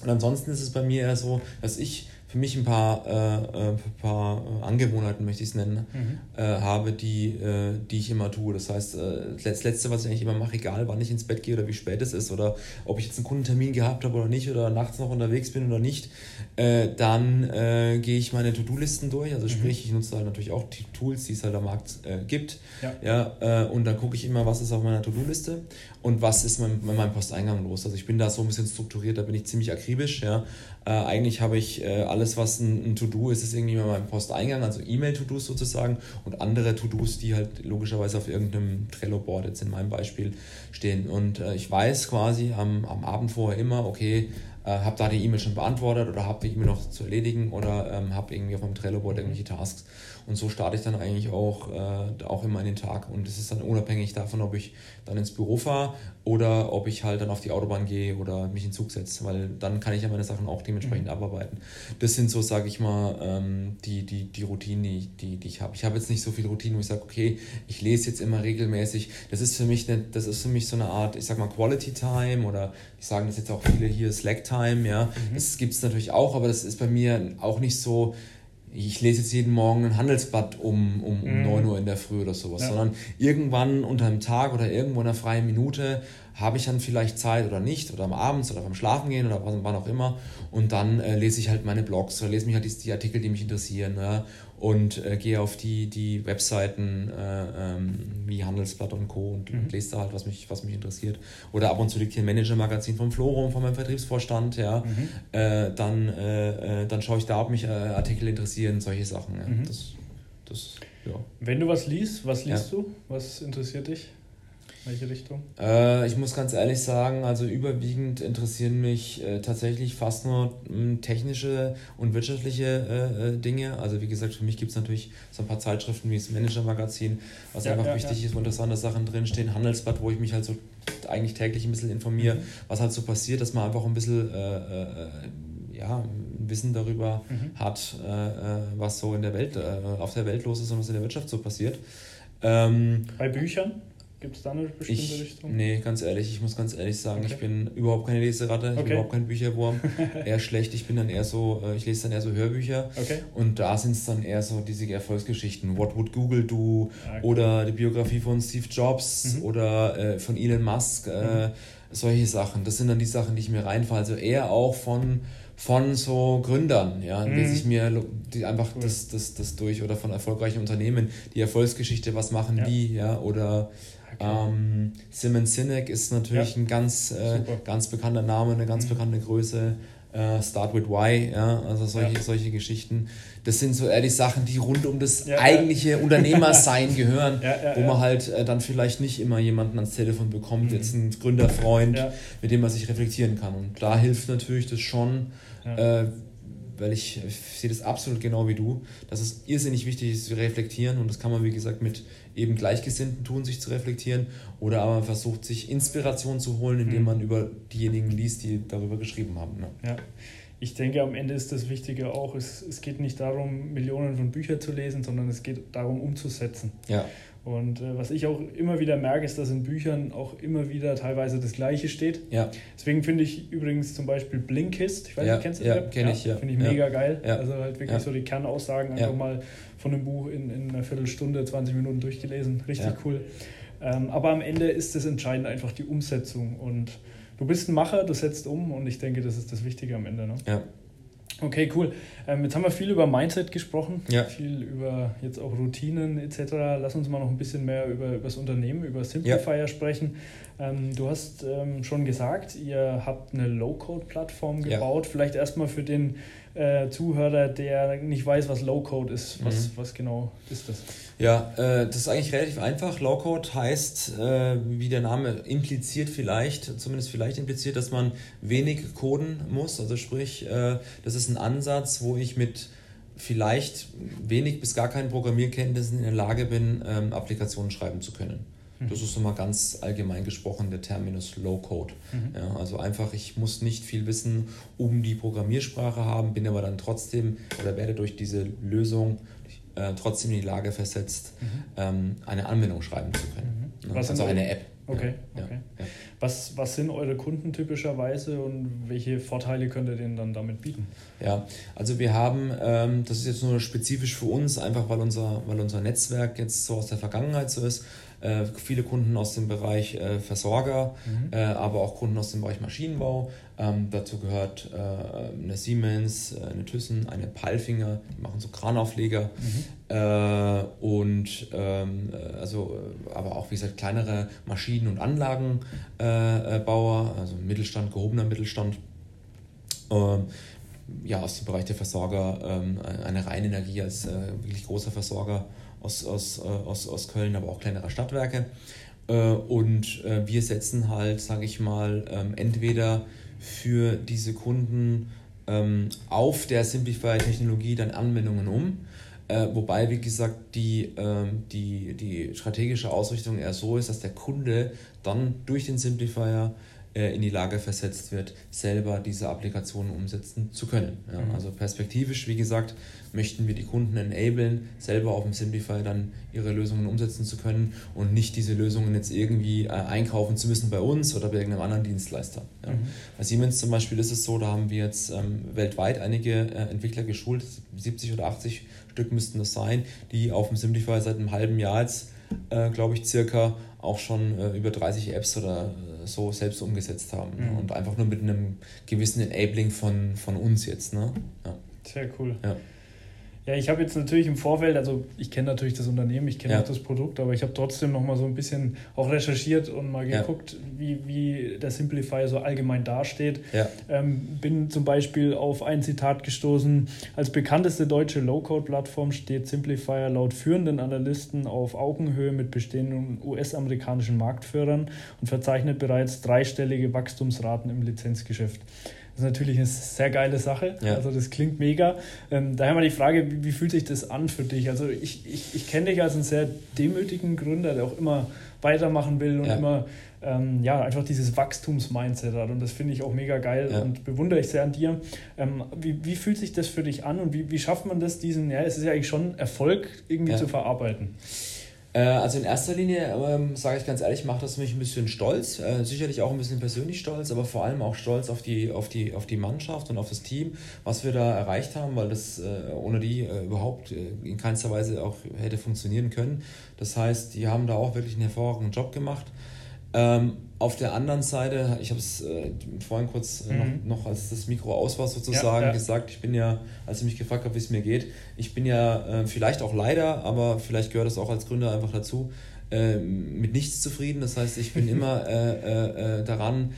Und ansonsten ist es bei mir eher so, dass ich für mich ein paar, äh, äh paar Angewohnheiten, möchte ich es nennen, mhm. äh, habe, die, äh, die ich immer tue. Das heißt, äh, das Letzte, was ich eigentlich immer mache, egal wann ich ins Bett gehe oder wie spät es ist oder ob ich jetzt einen Kundentermin gehabt habe oder nicht oder nachts noch unterwegs bin oder nicht, äh, dann gehe ich meine To-Do-Listen durch. Also mhm. sprich, ich nutze halt natürlich auch die Tools, die es halt am Markt gibt. Ja. ja und dann gucke ich immer, was ist auf meiner To-Do-Liste und was ist mit meinem Posteingang los. Also ich bin da so ein bisschen strukturiert, da bin ich ziemlich akribisch. Ja. Äh, eigentlich habe ich äh, alles, was ein, ein To-Do ist, ist irgendwie in meinem Posteingang, also E-Mail-To-Dos sozusagen und andere To-Dos, die halt logischerweise auf irgendeinem Trello-Board jetzt in meinem Beispiel stehen. Und äh, ich weiß quasi am, am Abend vorher immer, okay, äh, habe da die E-Mail schon beantwortet oder habe die E-Mail noch zu erledigen oder ähm, habe irgendwie auf meinem Trello-Board irgendwelche Tasks. Und so starte ich dann eigentlich auch, äh, auch immer in den Tag. Und es ist dann unabhängig davon, ob ich dann ins Büro fahre oder ob ich halt dann auf die Autobahn gehe oder mich in den Zug setze, weil dann kann ich ja meine Sachen auch dementsprechend mhm. abarbeiten. Das sind so, sage ich mal, ähm, die, die, die Routinen, die, die, die ich habe. Ich habe jetzt nicht so viele Routinen, wo ich sage, okay, ich lese jetzt immer regelmäßig. Das ist für mich, eine, das ist für mich so eine Art, ich sag mal, Quality Time oder ich sagen das jetzt auch viele hier, Slack Time, ja. Mhm. Das gibt es natürlich auch, aber das ist bei mir auch nicht so, ich lese jetzt jeden Morgen ein Handelsblatt um, um, um mhm. 9 Uhr in der Früh oder sowas, ja. sondern irgendwann unter einem Tag oder irgendwo in einer freien Minute habe ich dann vielleicht Zeit oder nicht oder am Abend oder beim Schlafen gehen oder wann auch immer und dann äh, lese ich halt meine Blogs oder lese mich halt die, die Artikel, die mich interessieren ja, und äh, gehe auf die, die Webseiten äh, ähm, wie Handelsblatt und Co. und, mhm. und, lese da halt, was mich, was mich interessiert. Oder ab und zu liegt hier ein Manager-Magazin vom Florum, von meinem Vertriebsvorstand, ja. Mhm. Äh, dann, äh, äh, dann schaue ich da, ob mich Artikel interessieren, solche Sachen. Ja. Mhm. Das, das, ja. Wenn du was liest, was liest ja. du? Was interessiert dich? Welche Richtung? Äh, ich muss ganz ehrlich sagen, also überwiegend interessieren mich äh, tatsächlich fast nur mh, hm, technische und wirtschaftliche äh, äh, Dinge. Also wie gesagt, für mich gibt es natürlich so ein paar Zeitschriften wie das Manager-Magazin, was ja, einfach ja, wichtig ja. ist, wo interessante Sachen drinstehen. Handelsblatt, wo ich mich halt so eigentlich täglich ein bisschen informiere, mhm. was halt so passiert, dass man einfach ein bisschen äh, äh, ja, Wissen darüber mhm. hat, was so in der Welt, auf der Welt los ist und was in der Wirtschaft so passiert. Ähm, Bei Büchern? Gibt es da eine bestimmte ich, Richtung? Nee, ganz ehrlich, ich muss ganz ehrlich sagen, okay. ich bin überhaupt keine Leseratte, ich okay. bin überhaupt kein Bücherwurm. *laughs* eher schlecht, ich bin dann eher so, äh, ich lese dann eher so Hörbücher. Okay. Und da sind es dann eher so diese Erfolgsgeschichten. What would Google do? Okay. Oder die Biografie von Steve Jobs mhm. oder äh, von Elon Musk. Äh, mhm. Solche Sachen. Das sind dann die Sachen, die ich mir reinfahre. Also eher auch von von so Gründern, ja, mhm. lese ich mir die einfach cool. das, das, das durch oder von erfolgreichen Unternehmen, die Erfolgsgeschichte, was machen ja. die, ja, oder ähm, Simon Sinek ist natürlich ja. ein ganz, äh, ganz bekannter Name, eine ganz mhm. bekannte Größe. Äh, Start with Why, ja, also solche, ja. solche Geschichten. Das sind so die Sachen, die rund um das ja, eigentliche Unternehmersein *laughs* gehören, wo man halt äh, dann vielleicht nicht immer jemanden ans Telefon bekommt, mhm. jetzt einen Gründerfreund, mit dem man sich reflektieren kann. Und da hilft natürlich das schon, äh, weil ich, ich, sehe das absolut genau wie du, dass es irrsinnig wichtig ist zu reflektieren und das kann man, wie gesagt, mit eben Gleichgesinnten tun, sich zu reflektieren oder aber man versucht, sich Inspiration zu holen, indem mhm. man über diejenigen liest, die darüber geschrieben haben. Ne? Ja. Ich denke, am Ende ist das Wichtige auch, es, es geht nicht darum, Millionen von Büchern zu lesen, sondern es geht darum, umzusetzen. Ja. Und äh, was ich auch immer wieder merke, ist, dass in Büchern auch immer wieder teilweise das Gleiche steht. Ja. Deswegen finde ich übrigens zum Beispiel Blinkist, ich weiß ja. nicht, kennst du das? Ja, kenne ich, ja. Finde ich mega geil. Also halt wirklich so die Kernaussagen einfach mal von dem Buch in, in einer Viertelstunde, 20 Minuten durchgelesen. Richtig cool. Ähm, aber am Ende ist das entscheidend einfach die Umsetzung. Und du bist ein Macher, du setzt um und ich denke, das ist das Wichtige am Ende. Ne? Ja. Okay, cool. Ähm, jetzt haben wir viel über Mindset gesprochen, ja. viel über jetzt auch Routinen etc. Lass uns mal noch ein bisschen mehr über, über das Unternehmen, über Simplifier ja. sprechen. Ähm, du hast ähm, schon gesagt, ihr habt eine Low-Code-Plattform gebaut. Ja. Vielleicht erstmal für den äh, Zuhörer, der nicht weiß, was Low-Code ist. Was, mhm. was genau ist das? Ja, äh, das ist eigentlich relativ einfach. Low-Code heißt, äh, wie der Name impliziert vielleicht, zumindest vielleicht impliziert, dass man wenig coden muss. Also sprich, äh, das ist ein Ansatz, wo ich mit vielleicht wenig bis gar keinen Programmierkenntnissen in der Lage bin, ähm, Applikationen schreiben zu können. Das ist nochmal ganz allgemein gesprochen der Terminus Low Code. Mhm. Ja, also einfach, ich muss nicht viel Wissen um die Programmiersprache haben, bin aber dann trotzdem oder werde durch diese Lösung äh, trotzdem in die Lage versetzt, mhm. ähm, eine Anwendung schreiben zu können. Mhm. Also eine App. Okay, ja, okay. Ja, Was, was sind eure Kunden typischerweise und welche Vorteile könnt ihr denen dann damit bieten? Ja, also wir haben, ähm, das ist jetzt nur spezifisch für uns, einfach weil unser, weil unser Netzwerk jetzt so aus der Vergangenheit so ist, äh, viele Kunden aus dem Bereich äh, Versorger, mhm. äh, aber auch Kunden aus dem Bereich Maschinenbau. Ähm, dazu gehört äh, eine Siemens, äh, eine Thyssen, eine Palfinger, die machen so Kranaufleger mhm. Äh, und ähm, also aber auch wie gesagt kleinere Maschinen- und Anlagenbauer, also Mittelstand, gehobener Mittelstand. Ähm, ja, aus dem Bereich der Versorger, ähm, eine Rheinenergie als wirklich großer Versorger aus, aus, äh, aus, aus Köln, aber auch kleinere Stadtwerke. Äh, und äh, wir setzen halt, sage ich mal, ähm, entweder für diese Kunden ähm, auf der Simplifier-Technologie dann Anwendungen um. wobei, wie gesagt, die, ähm, die, die strategische Ausrichtung eher so ist, dass der Kunde dann durch den Simplifier in die Lage versetzt wird, selber diese Applikationen umsetzen zu können. Ja, mhm. Also perspektivisch, wie gesagt, möchten wir die Kunden enablen, selber auf dem Simplify dann ihre Lösungen umsetzen zu können und nicht diese Lösungen jetzt irgendwie äh, einkaufen zu müssen bei uns oder bei irgendeinem anderen Dienstleister. Ja. Mhm. Bei Siemens zum Beispiel ist es so, da haben wir jetzt ähm, weltweit einige äh, Entwickler geschult, 70 oder 80 Stück müssten das sein, die auf dem Simplify seit einem halben Jahr jetzt, äh, glaube ich, circa auch schon äh, über 30 Apps oder äh, so selbst umgesetzt haben. Ne? Mhm. Und einfach nur mit einem gewissen Enabling von, von uns jetzt. Ne? Ja. Sehr cool. Ja. Ja, ich habe jetzt natürlich im Vorfeld, also ich kenne natürlich das Unternehmen, ich kenne ja. auch das Produkt, aber ich habe trotzdem noch mal so ein bisschen auch recherchiert und mal geguckt, ja. wie, wie der Simplifier so allgemein dasteht. Ja. Ähm, bin zum Beispiel auf ein Zitat gestoßen, als bekannteste deutsche Low-Code-Plattform steht Simplifier laut führenden Analysten auf Augenhöhe mit bestehenden US-amerikanischen Marktführern und verzeichnet bereits dreistellige Wachstumsraten im Lizenzgeschäft. Das ist natürlich eine sehr geile Sache. Ja. Also das klingt mega. Ähm, daher mal die Frage, wie, wie, fühlt sich das an für dich? Also ich, ich, ich kenne dich als einen sehr demütigen Gründer, der auch immer weitermachen will und ja. immer ähm, ja, einfach dieses Wachstumsmindset hat. Und das finde ich auch mega geil ja. und bewundere ich sehr an dir. Ähm, wie, wie fühlt sich das für dich an und wie, wie schafft man das, diesen, ja, es ist ja eigentlich schon Erfolg irgendwie zu verarbeiten? Äh, also in erster Linie, ähm, sage ich ganz ehrlich, macht das mich ein bisschen stolz. Äh, sicherlich auch ein bisschen persönlich stolz, aber vor allem auch stolz auf die, auf die, auf die Mannschaft und auf das Team, was wir da erreicht haben, weil das äh, ohne die äh, überhaupt äh, in keinster Weise auch hätte funktionieren können. Das heißt, die haben da auch wirklich einen hervorragenden Job gemacht. Ähm, auf der anderen Seite, ich habe es äh, vorhin kurz äh, mhm. noch, noch, als das Mikro aus war, sozusagen ja, ja. gesagt, ich bin ja, als ich mich gefragt habe, wie es mir geht, ich bin ja äh, vielleicht auch leider, aber vielleicht gehört das auch als Gründer einfach dazu, äh, mit nichts zufrieden. Das heißt, ich bin *laughs* immer äh, daran,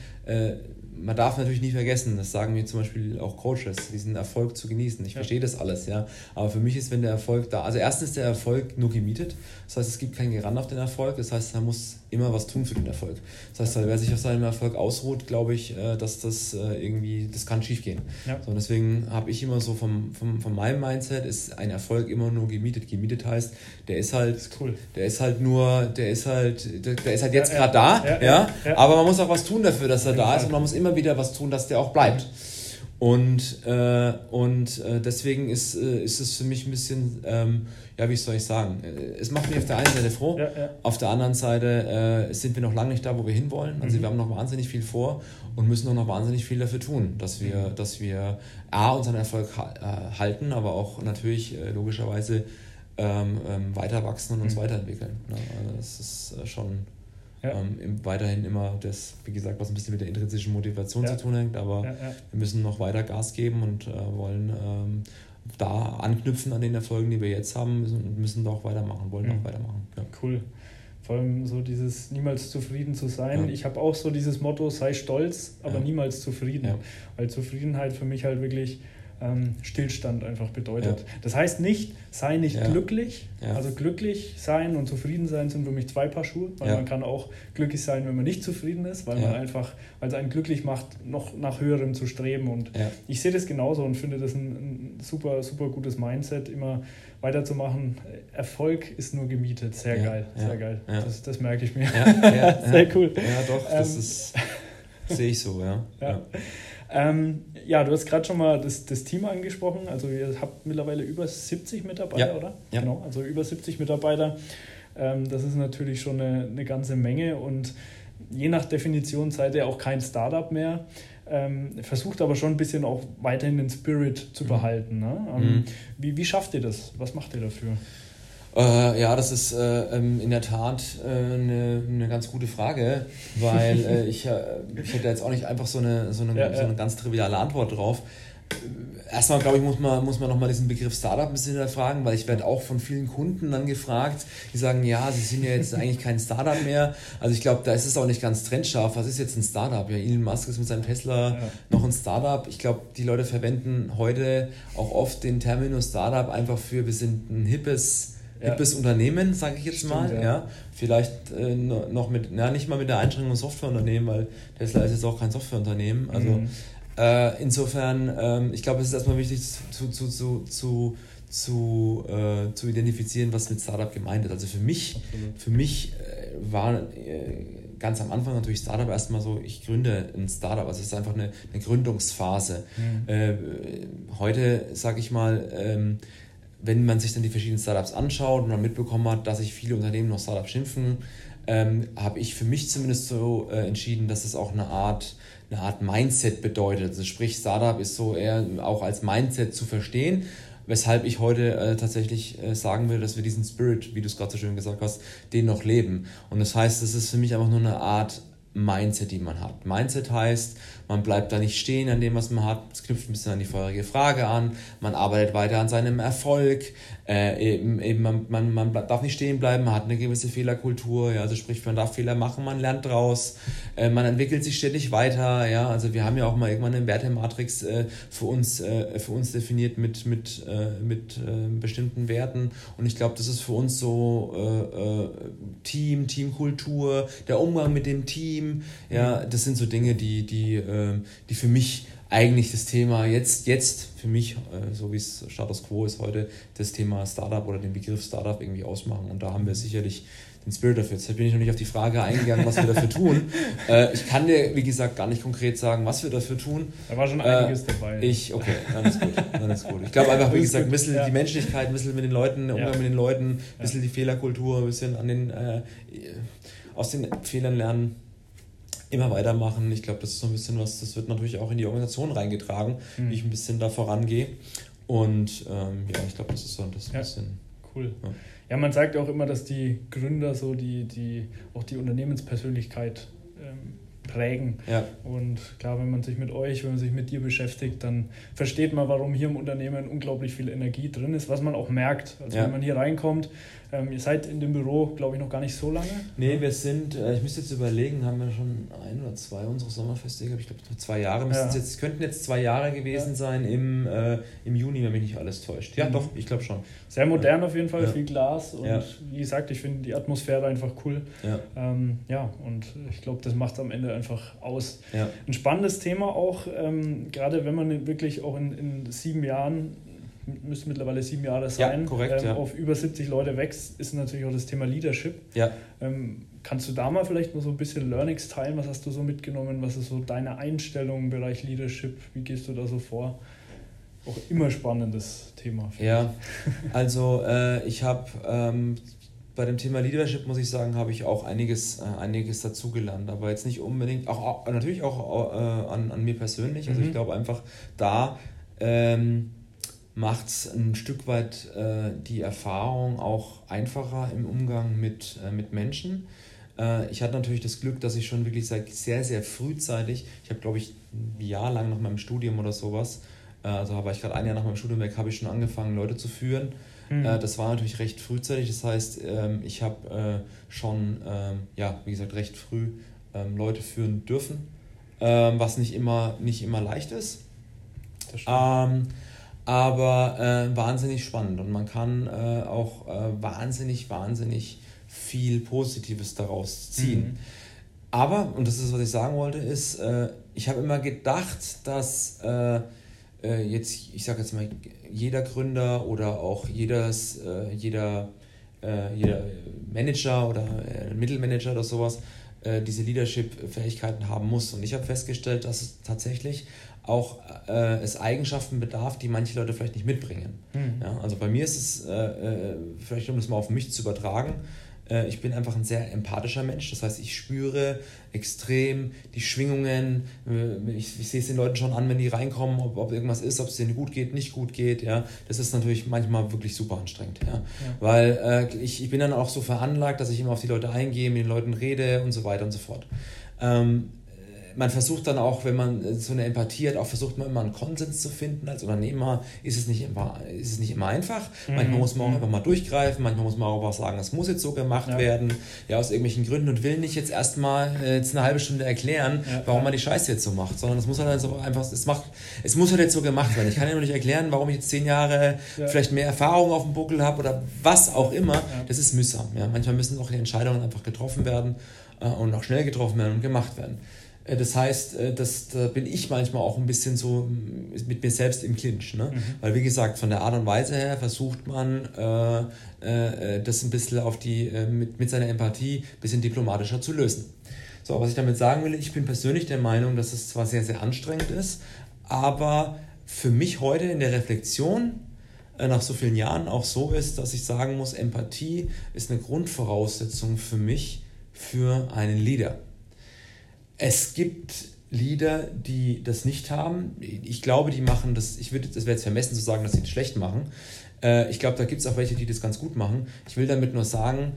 man darf natürlich nie vergessen, das sagen mir zum Beispiel auch Coaches, diesen Erfolg zu genießen. Ich ja. verstehe das alles, ja. Aber für mich ist, wenn der Erfolg da, also erstens ist der Erfolg nur gemietet. Das heißt, es gibt keinen Garant auf den Erfolg. Das heißt, man muss immer was tun für den Erfolg. Das heißt, wer sich auf seinem Erfolg ausruht, glaube ich, äh, dass das äh, irgendwie, das kann schief gehen. Ja. So, deswegen habe ich immer so vom, vom, von meinem Mindset ist ein Erfolg immer nur gemietet. Gemietet heißt, der ist halt, ist cool. der ist halt nur, der ist halt, der, der ist halt jetzt ja, gerade ja, da, ja, aber man muss auch was tun dafür, dass er da ist und man muss immer wieder was tun, dass der auch bleibt. Und, äh, und äh, deswegen ist, äh, ist es für mich ein bisschen, ähm, ja, wie soll ich sagen, äh, es macht mich auf der einen Seite froh, ja, ja. auf der anderen Seite äh, sind wir noch lange nicht da, wo wir hinwollen. Also mhm. wir haben noch wahnsinnig viel vor und müssen auch noch wahnsinnig viel dafür tun, dass wir, mhm. dass wir A, unseren Erfolg äh, halten, aber auch natürlich logischerweise ähm, ähm, weiter wachsen und uns mhm. weiterentwickeln. Ne? Also das ist schon ja. Ähm, weiterhin immer das, wie gesagt, was ein bisschen mit der intrinsischen Motivation ja. zu tun hängt, aber ja, wir müssen noch weiter Gas geben und äh, wollen ähm, da anknüpfen an den Erfolgen, die wir jetzt haben, müssen, müssen da auch weitermachen, wollen mhm. auch weitermachen. Cool. Vor allem so dieses niemals zufrieden zu sein. Ich habe auch so dieses Motto, sei stolz, aber niemals zufrieden. Weil Zufriedenheit für mich halt wirklich ähm, Stillstand einfach bedeutet. Ja. Das heißt nicht, sei nicht ja. glücklich. Ja. Also glücklich sein und zufrieden sein sind für mich zwei Paar Schuhe, weil man kann auch glücklich sein, wenn man nicht zufrieden ist, weil man einfach, weil es einen glücklich macht, noch nach höherem zu streben. Und ich sehe das genauso und finde das ein, ein, super, super gutes Mindset, immer weiterzumachen. Erfolg ist nur gemietet. Sehr geil, sehr geil. Das, das merke ich mir. *laughs* sehr cool. Ja, doch, das ähm, ist, sehe ich so, ja. *laughs* Ähm, ja, du hast gerade schon mal das, das Team angesprochen. Also ihr habt mittlerweile über 70 Mitarbeiter, ja. oder? Ja. Genau, also über 70 Mitarbeiter. Ähm, das ist natürlich schon eine, eine ganze Menge. Und je nach Definition seid ihr auch kein Startup mehr. Ähm, versucht aber schon ein bisschen auch weiterhin den Spirit zu mhm. behalten. Ne? Ähm, mhm. wie, wie schafft ihr das? Was macht ihr dafür? Äh, ja, das ist äh, ähm, in der Tat äh, eine, eine ganz gute Frage, weil äh, *laughs* ich, äh, ich hätte jetzt auch nicht einfach so eine, so eine, ja, so eine ganz triviale Antwort drauf. Erstmal, glaube ich, muss man, muss man nochmal diesen Begriff Startup ein bisschen hinterfragen, weil ich werde auch von vielen Kunden dann gefragt, die sagen, ja, sie sind ja jetzt eigentlich kein Startup mehr. Also ich glaube, da ist es auch nicht ganz trendscharf. Was ist jetzt ein Startup? Ja, Elon Musk ist mit seinem Tesla ja. noch ein Startup. Ich glaube, die Leute verwenden heute auch oft den Terminus Startup einfach für, wir sind ein hippes. Hippes Unternehmen, sage ich jetzt Stimmt, mal. Ja. Vielleicht äh, noch mit, na, nicht mal mit der Einschränkung Softwareunternehmen, weil Tesla ist jetzt auch kein Softwareunternehmen. Also mhm äh, insofern, ähm, ich glaube, es ist erstmal wichtig zu, zu, zu, zu, zu, äh, zu identifizieren, was mit Startup gemeint ist. Also für mich, für mich äh, war äh, ganz am Anfang natürlich Startup erstmal so, ich gründe ein Startup. Also es ist einfach eine, eine Gründungsphase. Mhm. Äh, heute, sage ich mal, ähm, wenn man sich dann die verschiedenen Startups anschaut und man mitbekommen hat, dass sich viele Unternehmen noch Startup schimpfen, ähm, habe ich für mich zumindest so äh, entschieden, dass es auch eine Art eine Art Mindset bedeutet. Also sprich, Startup ist so eher auch als Mindset zu verstehen, weshalb ich heute äh, tatsächlich äh, sagen will, dass wir diesen Spirit, wie du es gerade so schön gesagt hast, den noch leben. Und das heißt, es ist für mich einfach nur eine Art Mindset, die man hat. Mindset heißt, man bleibt da nicht stehen an dem, was man hat. Es knüpft ein bisschen an die vorherige Frage an. Man arbeitet weiter an seinem Erfolg. Äh, eben, eben man, man, man darf nicht stehen bleiben, man hat eine gewisse Fehlerkultur. Ja, also sprich, man darf Fehler machen, man lernt draus. Äh, man entwickelt sich ständig weiter. Ja, also wir haben ja auch mal irgendwann eine Wertematrix äh, für, uns, äh, für uns definiert mit, mit, äh, mit äh, bestimmten Werten. Und ich glaube, das ist für uns so Team, Teamkultur, der Umgang mit dem Team. Ja, das sind so Dinge, die, die ähm, die für mich eigentlich das Thema jetzt, jetzt für mich, äh, so wie es Status Quo ist heute, das Thema Startup oder den Begriff Startup irgendwie ausmachen. Und da haben wir sicherlich den Spirit dafür. Jetzt bin ich noch nicht auf die Frage eingegangen, was wir dafür tun. *laughs* Äh, ich kann dir, wie gesagt, gar nicht konkret sagen, was wir dafür tun. Da war schon einiges äh, dabei. Ich, okay, dann ist gut. Dann ist gut. Ich glaube einfach, wie gesagt, ein bisschen ja. die Menschlichkeit, ein bisschen mit den Leuten, der Umgang ja. mit den Leuten, ein bisschen ja. die Fehlerkultur, ein bisschen an den, äh, aus den Fehlern lernen immer weitermachen. Ich glaube, das ist so ein bisschen was, das wird natürlich auch in die Organisation reingetragen, mhm. wie ich ein bisschen da vorangehe. Und ähm, ja, ich glaube, das ist so das ja. bisschen. Cool. Ja. ja. man sagt auch immer, dass die Gründer so die, die auch die Unternehmenspersönlichkeit ähm, prägen. Ja. Und klar, wenn man sich mit euch, wenn man sich mit dir beschäftigt, dann versteht man, warum hier im Unternehmen unglaublich viel Energie drin ist, was man auch merkt. Also ja. wenn man hier reinkommt, ähm, ihr seid in dem Büro, glaube ich, noch gar nicht so lange. Nee, wir sind, äh, ich müsste jetzt überlegen, haben wir schon ein oder zwei unserer Sommerfeste gehabt? Ich glaube, zwei Jahre ja. jetzt, könnten jetzt zwei Jahre gewesen ja. sein im, äh, im Juni, wenn mich nicht alles täuscht. Ja, mhm. doch, ich glaube schon. Sehr modern ja. auf jeden Fall, viel Glas und wie gesagt, ich finde die Atmosphäre einfach cool. Ja, ähm, ja und ich glaube, das macht es am Ende einfach aus. Ein spannendes Thema auch, ähm, gerade wenn man wirklich auch in, in sieben Jahren müssen mittlerweile sieben Jahre sein, ja, korrekt, ähm, ja. auf über 70 Leute wächst, ist natürlich auch das Thema Leadership. Ja. Ähm, kannst du da mal vielleicht noch so ein bisschen Learnings teilen? Was hast du so mitgenommen? Was ist so deine Einstellung im Bereich Leadership? Wie gehst du da so vor? Auch immer spannendes Thema. Ja, *laughs* also äh, ich habe ähm, bei dem Thema Leadership, muss ich sagen, habe ich auch einiges, äh, einiges dazugelernt. Aber jetzt nicht unbedingt, auch, auch natürlich auch äh, an, an mir persönlich. Also mhm. ich glaube einfach da, ähm, macht es ein Stück weit äh, die Erfahrung auch einfacher im Umgang mit, äh, mit Menschen. Äh, ich hatte natürlich das Glück, dass ich schon wirklich seit sehr, sehr frühzeitig, ich habe glaube ich ein Jahr lang nach meinem Studium oder sowas, äh, also war ich gerade ein Jahr nach meinem Studium weg, habe ich schon angefangen, Leute zu führen. Mhm. das war natürlich recht frühzeitig, das heißt, ähm, ich habe äh, schon, ähm, ja, wie gesagt, recht früh ähm, Leute führen dürfen, ähm, was nicht immer, nicht immer leicht ist. Das stimmt aber äh, wahnsinnig spannend und man kann äh, auch äh, wahnsinnig, wahnsinnig viel Positives daraus ziehen. Mhm. Aber, und das ist, was ich sagen wollte, ist, äh, ich habe immer gedacht, dass äh, äh, jetzt, ich sage jetzt mal, jeder Gründer oder auch jedes, jeder, jeder Manager oder Mittelmanager oder sowas diese Leadership-Fähigkeiten haben muss. Und ich habe festgestellt, dass es tatsächlich auch äh, es Eigenschaften bedarf, die manche Leute vielleicht nicht mitbringen. Mhm. Ja, also bei mir ist es, äh, äh, vielleicht um das mal auf mich zu übertragen, Äh, ich bin einfach ein sehr empathischer Mensch. Das heißt, ich spüre extrem die Schwingungen. Äh, ich, ich sehe es den Leuten schon an, wenn die reinkommen, ob, ob irgendwas ist, ob es denen gut geht, nicht gut geht. Ja, das ist natürlich manchmal wirklich super anstrengend. Ja, ja. weil äh, ich, ich bin dann auch so veranlagt, dass ich immer auf die Leute eingehe, mit den Leuten rede und so weiter und so fort. Ähm, man versucht dann auch, wenn man so eine Empathie hat, auch versucht man immer einen Konsens zu finden. Als Unternehmer ist es nicht immer, ist es nicht immer einfach. Mhm. Manchmal muss man auch einfach mal durchgreifen, manchmal muss man auch was sagen, es muss jetzt so gemacht ja. werden, ja, aus irgendwelchen Gründen und will nicht jetzt erstmal äh, jetzt eine halbe Stunde erklären, ja, warum man die Scheiße jetzt so macht, sondern es muss halt also einfach, es macht, es muss halt jetzt so gemacht werden. Ich kann ja nur nicht erklären, warum ich jetzt zehn Jahre ja. vielleicht mehr Erfahrung auf dem Buckel habe oder was auch immer. Das ist mühsam. Ja. Manchmal müssen auch die Entscheidungen einfach getroffen werden äh, und auch schnell getroffen werden und gemacht werden. Äh, das heißt, äh, das, da bin ich manchmal auch ein bisschen so mit mir selbst im Clinch. Ne? Mhm. Weil, wie gesagt, von der Art und Weise her versucht man, äh, äh, das ein bisschen auf die, äh, mit, mit seiner Empathie ein bisschen diplomatischer zu lösen. So, was ich damit sagen will, ich bin persönlich der Meinung, dass es zwar sehr, sehr anstrengend ist, aber für mich heute in der Reflexion äh, nach so vielen Jahren auch so ist, dass ich sagen muss, Empathie ist eine Grundvoraussetzung für mich, für einen Leader. Es gibt Lieder, die das nicht haben. Ich glaube, die machen das, ich würde, das wäre jetzt vermessen zu sagen, dass sie das schlecht machen. Äh, ich glaube, da gibt es auch welche, die das ganz gut machen. Ich will damit nur sagen,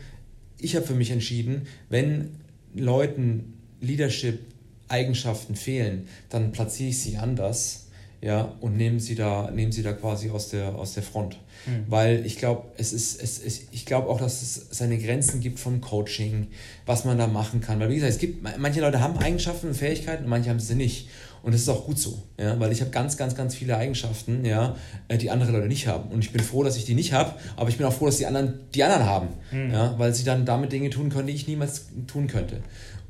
ich habe für mich entschieden, wenn Leuten Leadership-Eigenschaften fehlen, dann platziere ich sie anders ja, und nehme sie da, nehmen sie da quasi aus der, aus der Front. Mhm. Weil ich glaube, es ist, es ist, ich glaube auch, dass es seine Grenzen gibt vom Coaching, was man da machen kann. Weil wie gesagt, es gibt, manche Leute haben Eigenschaften und Fähigkeiten und manche haben sie nicht. Und das ist auch gut so, ja, weil ich habe ganz, ganz, ganz viele Eigenschaften, ja, äh, die andere Leute nicht haben. Und ich bin froh, dass ich die nicht habe, aber ich bin auch froh, dass die anderen die anderen haben, mhm. ja, weil sie dann damit Dinge tun können, die ich niemals tun könnte.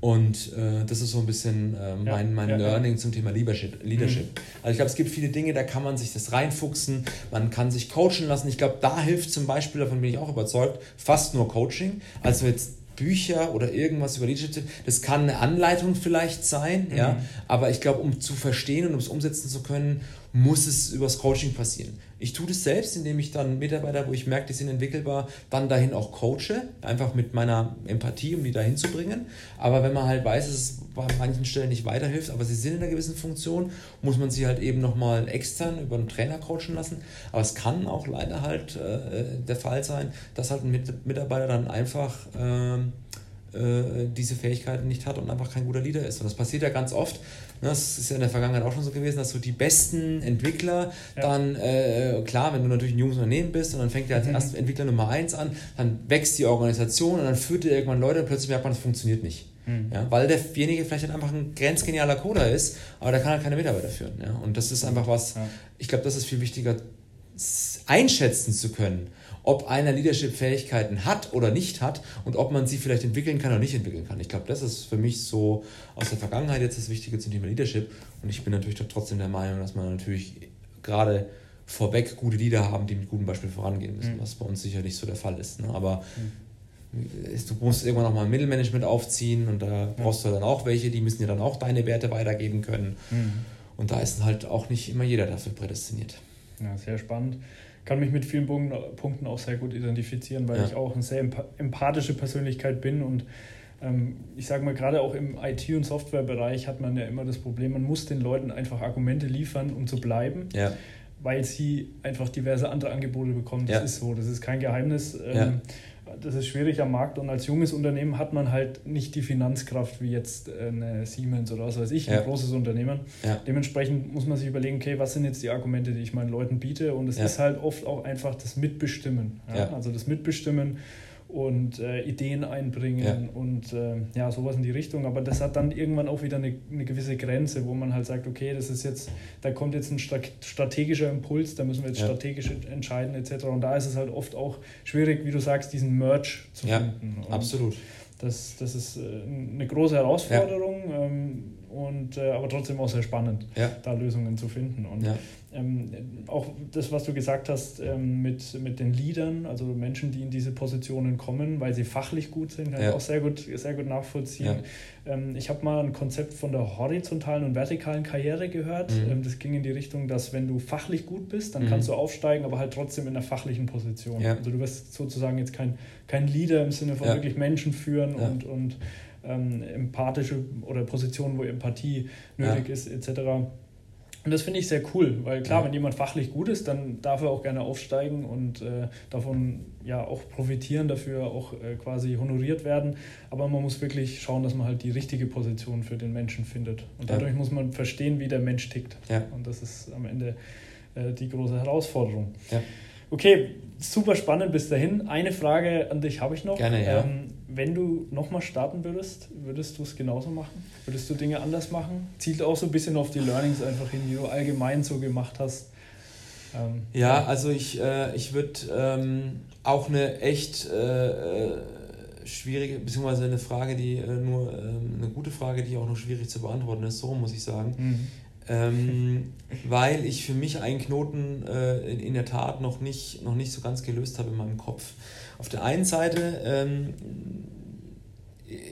Und äh, das ist so ein bisschen äh, mein, mein ja, Learning ja. zum Thema Leadership. Leadership. Mhm. Also ich glaube, es gibt viele Dinge, da kann man sich das reinfuchsen, man kann sich coachen lassen. Ich glaube, da hilft zum Beispiel, davon bin ich auch überzeugt, fast nur Coaching. Also jetzt Bücher oder irgendwas über Leadership, das kann eine Anleitung vielleicht sein, mhm. ja, aber ich glaube, um zu verstehen und um es umsetzen zu können, muss es übers Coaching passieren. Ich tue das selbst, indem ich dann Mitarbeiter, wo ich merke, die sind entwickelbar, dann dahin auch coache, einfach mit meiner Empathie, um die dahin zu bringen. Aber wenn man halt weiß, dass es an manchen Stellen nicht weiterhilft, aber sie sind in einer gewissen Funktion, muss man sie halt eben nochmal extern über einen Trainer coachen lassen. Aber es kann auch leider halt äh, der Fall sein, dass halt ein Mitarbeiter dann einfach äh, äh, diese Fähigkeiten nicht hat und einfach kein guter Leader ist. Und das passiert ja ganz oft. Ne, das ist ja in der Vergangenheit auch schon so gewesen, dass so die besten Entwickler ja. dann, äh, klar, wenn du natürlich ein junges Unternehmen bist und dann fängt er als mhm. erster Entwickler Nummer 1 an, dann wächst die Organisation und dann führt er irgendwann Leute und plötzlich merkt man, das funktioniert nicht. Mhm. Ja, weil derjenige vielleicht halt einfach ein grenzgenialer Coder ist, aber der kann halt keine Mitarbeiter führen. Ja? Und das ist einfach was, ja. ich glaube, das ist viel wichtiger, einschätzen zu können ob einer Leadership-Fähigkeiten hat oder nicht hat und ob man sie vielleicht entwickeln kann oder nicht entwickeln kann. Ich glaube, das ist für mich so aus der Vergangenheit jetzt das Wichtige zum Thema Leadership. Und ich bin natürlich trotzdem der Meinung, dass man natürlich gerade vorweg gute Leader haben, die mit gutem Beispiel vorangehen müssen, mhm. was bei uns sicherlich so der Fall ist. Ne? Aber mhm. du musst irgendwann auch mal ein Mittelmanagement aufziehen und da brauchst du dann auch welche, die müssen dir dann auch deine Werte weitergeben können. Mhm. Und da ist halt auch nicht immer jeder dafür prädestiniert. Ja, sehr spannend kann mich mit vielen Punkten auch sehr gut identifizieren, weil ja. ich auch eine sehr empathische Persönlichkeit bin und ähm, ich sage mal, gerade auch im IT- und Softwarebereich hat man ja immer das Problem, man muss den Leuten einfach Argumente liefern, um zu bleiben. Ja. Weil sie einfach diverse andere Angebote bekommen. Das ist so, das ist kein Geheimnis. Ähm, das ist schwierig am Markt und als junges Unternehmen hat man halt nicht die Finanzkraft wie jetzt eine Siemens oder was weiß ich, ein großes Unternehmen. Ja. Dementsprechend muss man sich überlegen, okay, was sind jetzt die Argumente, die ich meinen Leuten biete und es ja. ist halt oft auch einfach das Mitbestimmen. Also das Mitbestimmen und äh, Ideen einbringen ja. und äh, ja, sowas in die Richtung. Aber das hat dann irgendwann auch wieder eine, eine gewisse Grenze, wo man halt sagt, okay, das ist jetzt, da kommt jetzt ein strategischer Impuls, da müssen wir jetzt ja. strategisch entscheiden etc. Und da ist es halt oft auch schwierig, wie du sagst, diesen Merge zu ja, finden. Und absolut. Das, das ist äh, eine große Herausforderung, ähm, und, äh, aber trotzdem auch sehr spannend, da Lösungen zu finden. Und ähm, auch das, was du gesagt hast ähm, mit, mit den Leadern, also Menschen, die in diese Positionen kommen, weil sie fachlich gut sind, kann ja. ich auch sehr gut, sehr gut nachvollziehen. Ja. Ähm, ich habe mal ein Konzept von der horizontalen und vertikalen Karriere gehört. Mhm. Ähm, das ging in die Richtung, dass wenn du fachlich gut bist, dann mhm. kannst du aufsteigen, aber halt trotzdem in der fachlichen Position. Ja. Also du wirst sozusagen jetzt kein, kein Leader im Sinne von wirklich Menschen führen und, und ähm, empathische oder Positionen, wo Empathie nötig ist, etc. Und das finde ich sehr cool, weil klar, ja. wenn jemand fachlich gut ist, dann darf er auch gerne aufsteigen und äh, davon ja auch profitieren, dafür auch äh, quasi honoriert werden. Aber man muss wirklich schauen, dass man halt die richtige Position für den Menschen findet. Und dadurch ja. muss man verstehen, wie der Mensch tickt. Ja. Und das ist am Ende äh, die große Herausforderung. Okay, super spannend bis dahin. Eine Frage an dich habe ich noch. Gerne, ja. Ähm, wenn du nochmal starten würdest, würdest du es genauso machen? Würdest du Dinge anders machen? Zielt auch so ein bisschen auf die Learnings einfach hin, die du allgemein so gemacht hast. Ähm, ja, also ich, äh, ich würde ähm, auch eine echt äh, äh, schwierige, beziehungsweise eine Frage, die äh, nur, ähm, eine gute Frage, die auch nur schwierig zu beantworten ist, so muss ich sagen. Mhm. Ähm, weil ich für mich einen Knoten äh, in, in, der Tat noch nicht, noch nicht so ganz gelöst habe in meinem Kopf. Auf der einen Seite ähm,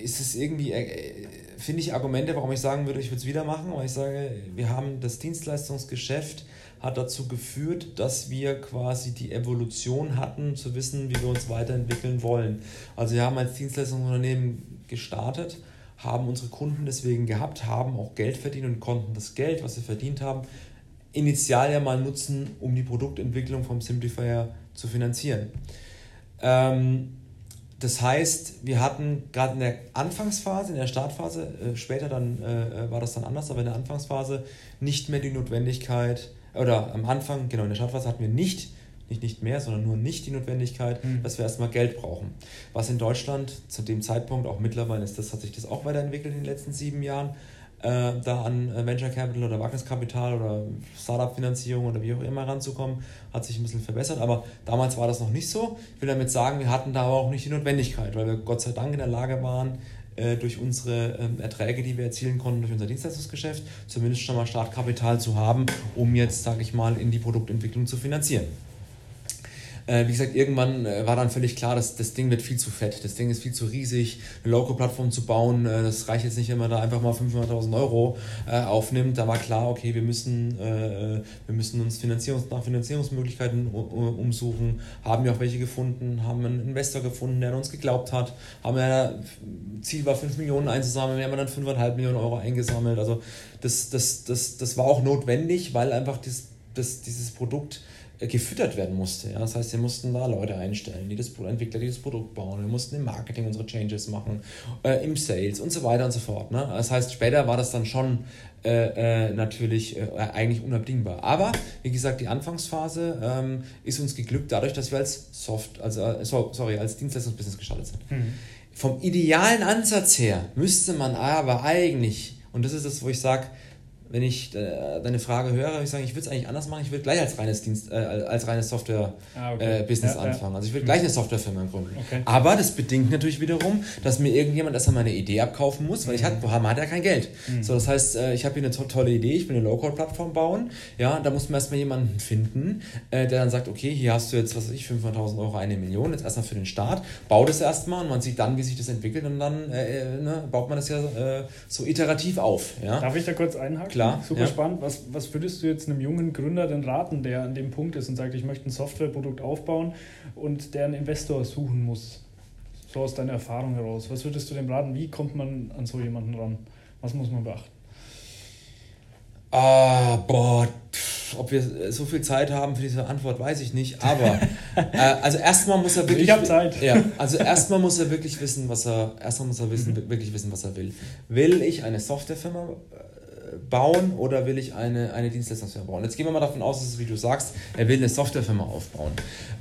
ist es irgendwie, äh, finde ich Argumente, warum ich sagen würde, ich würde es wieder machen, weil ich sage, wir haben das Dienstleistungsgeschäft hat dazu geführt, dass wir quasi die Evolution hatten, zu wissen, wie wir uns weiterentwickeln wollen. Also wir haben als Dienstleistungsunternehmen gestartet, haben unsere Kunden deswegen gehabt, haben auch Geld verdient und konnten das Geld, was wir verdient haben, initial ja mal nutzen, um die Produktentwicklung vom Simplifier zu finanzieren. Ähm, das heißt, wir hatten gerade in der Anfangsphase, in der Startphase, äh, später dann äh, war das dann anders, aber in der Anfangsphase nicht mehr die Notwendigkeit, oder am Anfang, genau in der Startphase hatten wir nicht, nicht, nicht mehr, sondern nur nicht die Notwendigkeit, mhm. dass wir erstmal Geld brauchen. Was in Deutschland zu dem Zeitpunkt, auch mittlerweile ist das, hat sich das auch weiterentwickelt in den letzten sieben Jahren, äh, da an äh, Venture Capital oder Wagniskapital oder Startup-Finanzierung oder wie auch immer ranzukommen, hat sich ein bisschen verbessert. Aber damals war das noch nicht so. Ich will damit sagen, wir hatten da aber auch nicht die Notwendigkeit, weil wir Gott sei Dank in der Lage waren, äh, durch unsere ähm, Erträge, die wir erzielen konnten, durch unser Dienstleistungsgeschäft, zumindest schon mal Startkapital zu haben, um jetzt, sage ich mal, in die Produktentwicklung zu finanzieren. Äh, wie gesagt, irgendwann äh, war dann völlig klar, dass das Ding wird viel zu fett. Das Ding ist viel zu riesig. Eine Local-Plattform zu bauen, äh, das reicht jetzt nicht, wenn man da einfach mal 500.000 Euro äh, aufnimmt. Da war klar, okay, wir müssen, äh, wir müssen uns Finanzierungs nach Finanzierungsmöglichkeiten umsuchen. Haben wir auch welche gefunden, haben einen Investor gefunden, der an uns geglaubt hat. Haben ja, Ziel war 5 Millionen einzusammeln, wir haben dann 5,5 Millionen Euro eingesammelt. Also das, das, das, das war auch notwendig, weil einfach das, das, dieses Produkt äh, gefüttert werden musste. Ja? Das heißt, wir mussten da Leute einstellen, die das Entwickler, die das Produkt bauen. Wir mussten im Marketing unsere Changes machen, äh, im Sales und so weiter und so fort. Ne? Das heißt, später war das dann schon äh, äh, natürlich äh, eigentlich unabdingbar. Aber wie gesagt, die Anfangsphase ähm, ist uns geglückt dadurch, dass wir als Soft, also äh, so, sorry, als Dienstleistungsbusiness gestartet sind. Mhm. Vom idealen Ansatz her müsste man aber eigentlich, und das ist das, wo ich sage, wenn ich äh, deine Frage höre, würde ich sagen, ich würde es eigentlich anders machen. Ich würde gleich als reines Dienst, äh, als reines Software-Business ah, okay. äh, ja, anfangen. Ja. Also ich würde gleich eine Softwarefirma gründen. Okay. Aber das bedingt natürlich wiederum, dass mir irgendjemand erstmal meine Idee abkaufen muss, weil mhm. ich hat, man hat ja kein Geld. Mhm. So, das heißt, äh, ich habe hier eine to tolle Idee, ich will eine Low-Code-Plattform bauen. Ja, da muss man erstmal jemanden finden, äh, der dann sagt, okay, hier hast du jetzt, was weiß ich, 500.000 Euro, eine Million, jetzt erstmal für den Start. Bau das erstmal und man sieht dann, wie sich das entwickelt und dann ne, baut man das ja so iterativ auf. Ja? Darf ich da kurz einhaken? Klar. Super ja. spannend was, was würdest du jetzt einem jungen Gründer denn raten, der an dem Punkt ist und sagt, ich möchte ein Softwareprodukt aufbauen und der einen Investor suchen muss? So aus deiner Erfahrung heraus. Was würdest du dem raten? Wie kommt man an so jemanden ran? Was muss man beachten? Ah, boah, ob wir so viel Zeit haben für diese Antwort, weiß ich nicht. Aber *laughs* äh, also erstmal muss er wirklich. Ich habe Zeit. Ja, also erstmal muss er wirklich wissen, was er. Erstmal muss er wissen, mhm. wirklich wissen, was er will. Will ich eine Softwarefirma bauen oder will ich eine, eine Dienstleistungsfirma bauen? Jetzt gehen wir mal davon aus, dass es, wie du sagst, er will eine Softwarefirma aufbauen.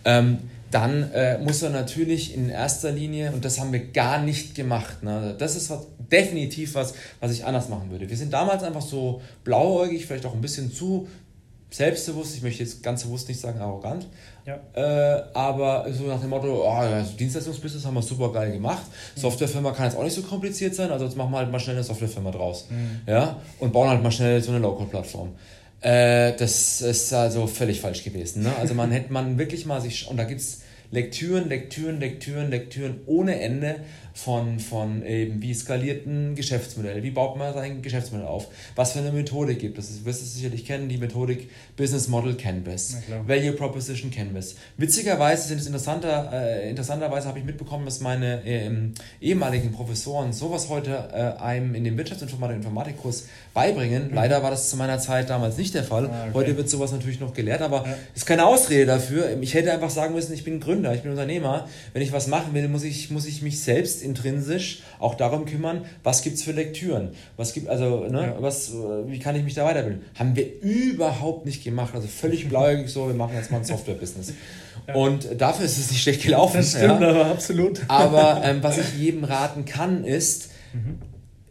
Ähm, dann äh, muss er natürlich in erster Linie, und das haben wir gar nicht gemacht, ne? das ist was, definitiv was, was ich anders machen würde. Wir sind damals einfach so blauäugig, vielleicht auch ein bisschen zu selbstbewusst, ich möchte jetzt ganz bewusst nicht sagen arrogant, ja. Äh, aber so nach dem Motto, oh, also Dienstleistungsbusiness haben wir super geil gemacht. Mhm. Softwarefirma kann jetzt auch nicht so kompliziert sein, also jetzt machen wir halt mal schnell eine Softwarefirma draus. Mhm. Ja? Und bauen halt mal schnell so eine Low-Code-Plattform. Äh, das ist also völlig falsch gewesen. Ne? Also man *laughs* hätte man wirklich mal sich, und da gibt es Lektüren, Lektüren, Lektüren, Lektüren ohne Ende von, von eben, wie skaliert ein Geschäftsmodell, wie baut man sein Geschäftsmodell auf, was für eine Methodik gibt es. Du wirst es sicherlich kennen, die Methodik Business Model Canvas, Value Proposition Canvas. Witzigerweise sind es interessanter, äh, interessanterweise habe ich mitbekommen, dass meine äh, ehemaligen Professoren sowas heute äh, einem in dem Wirtschaftsinformatik Informatikkurs beibringen. Mhm. Leider war das zu meiner Zeit damals nicht der Fall. Ah, okay. Heute wird sowas natürlich noch gelehrt, aber ja. ist keine Ausrede dafür. Ich hätte einfach sagen müssen, ich bin Gründer, ich bin Unternehmer. Wenn ich was machen will, muss ich, muss ich mich selbst intrinsisch auch darum kümmern, was gibt es für Lektüren, was gibt, also, ne, ja. was, wie kann ich mich da weiterbilden. Haben wir überhaupt nicht gemacht, also völlig blauäugig so, wir machen jetzt mal ein Software-Business. *laughs* Ja. Und dafür ist es nicht schlecht gelaufen. Das stimmt, ja. aber absolut. Aber *laughs* ähm, was ich jedem raten kann, ist, mhm.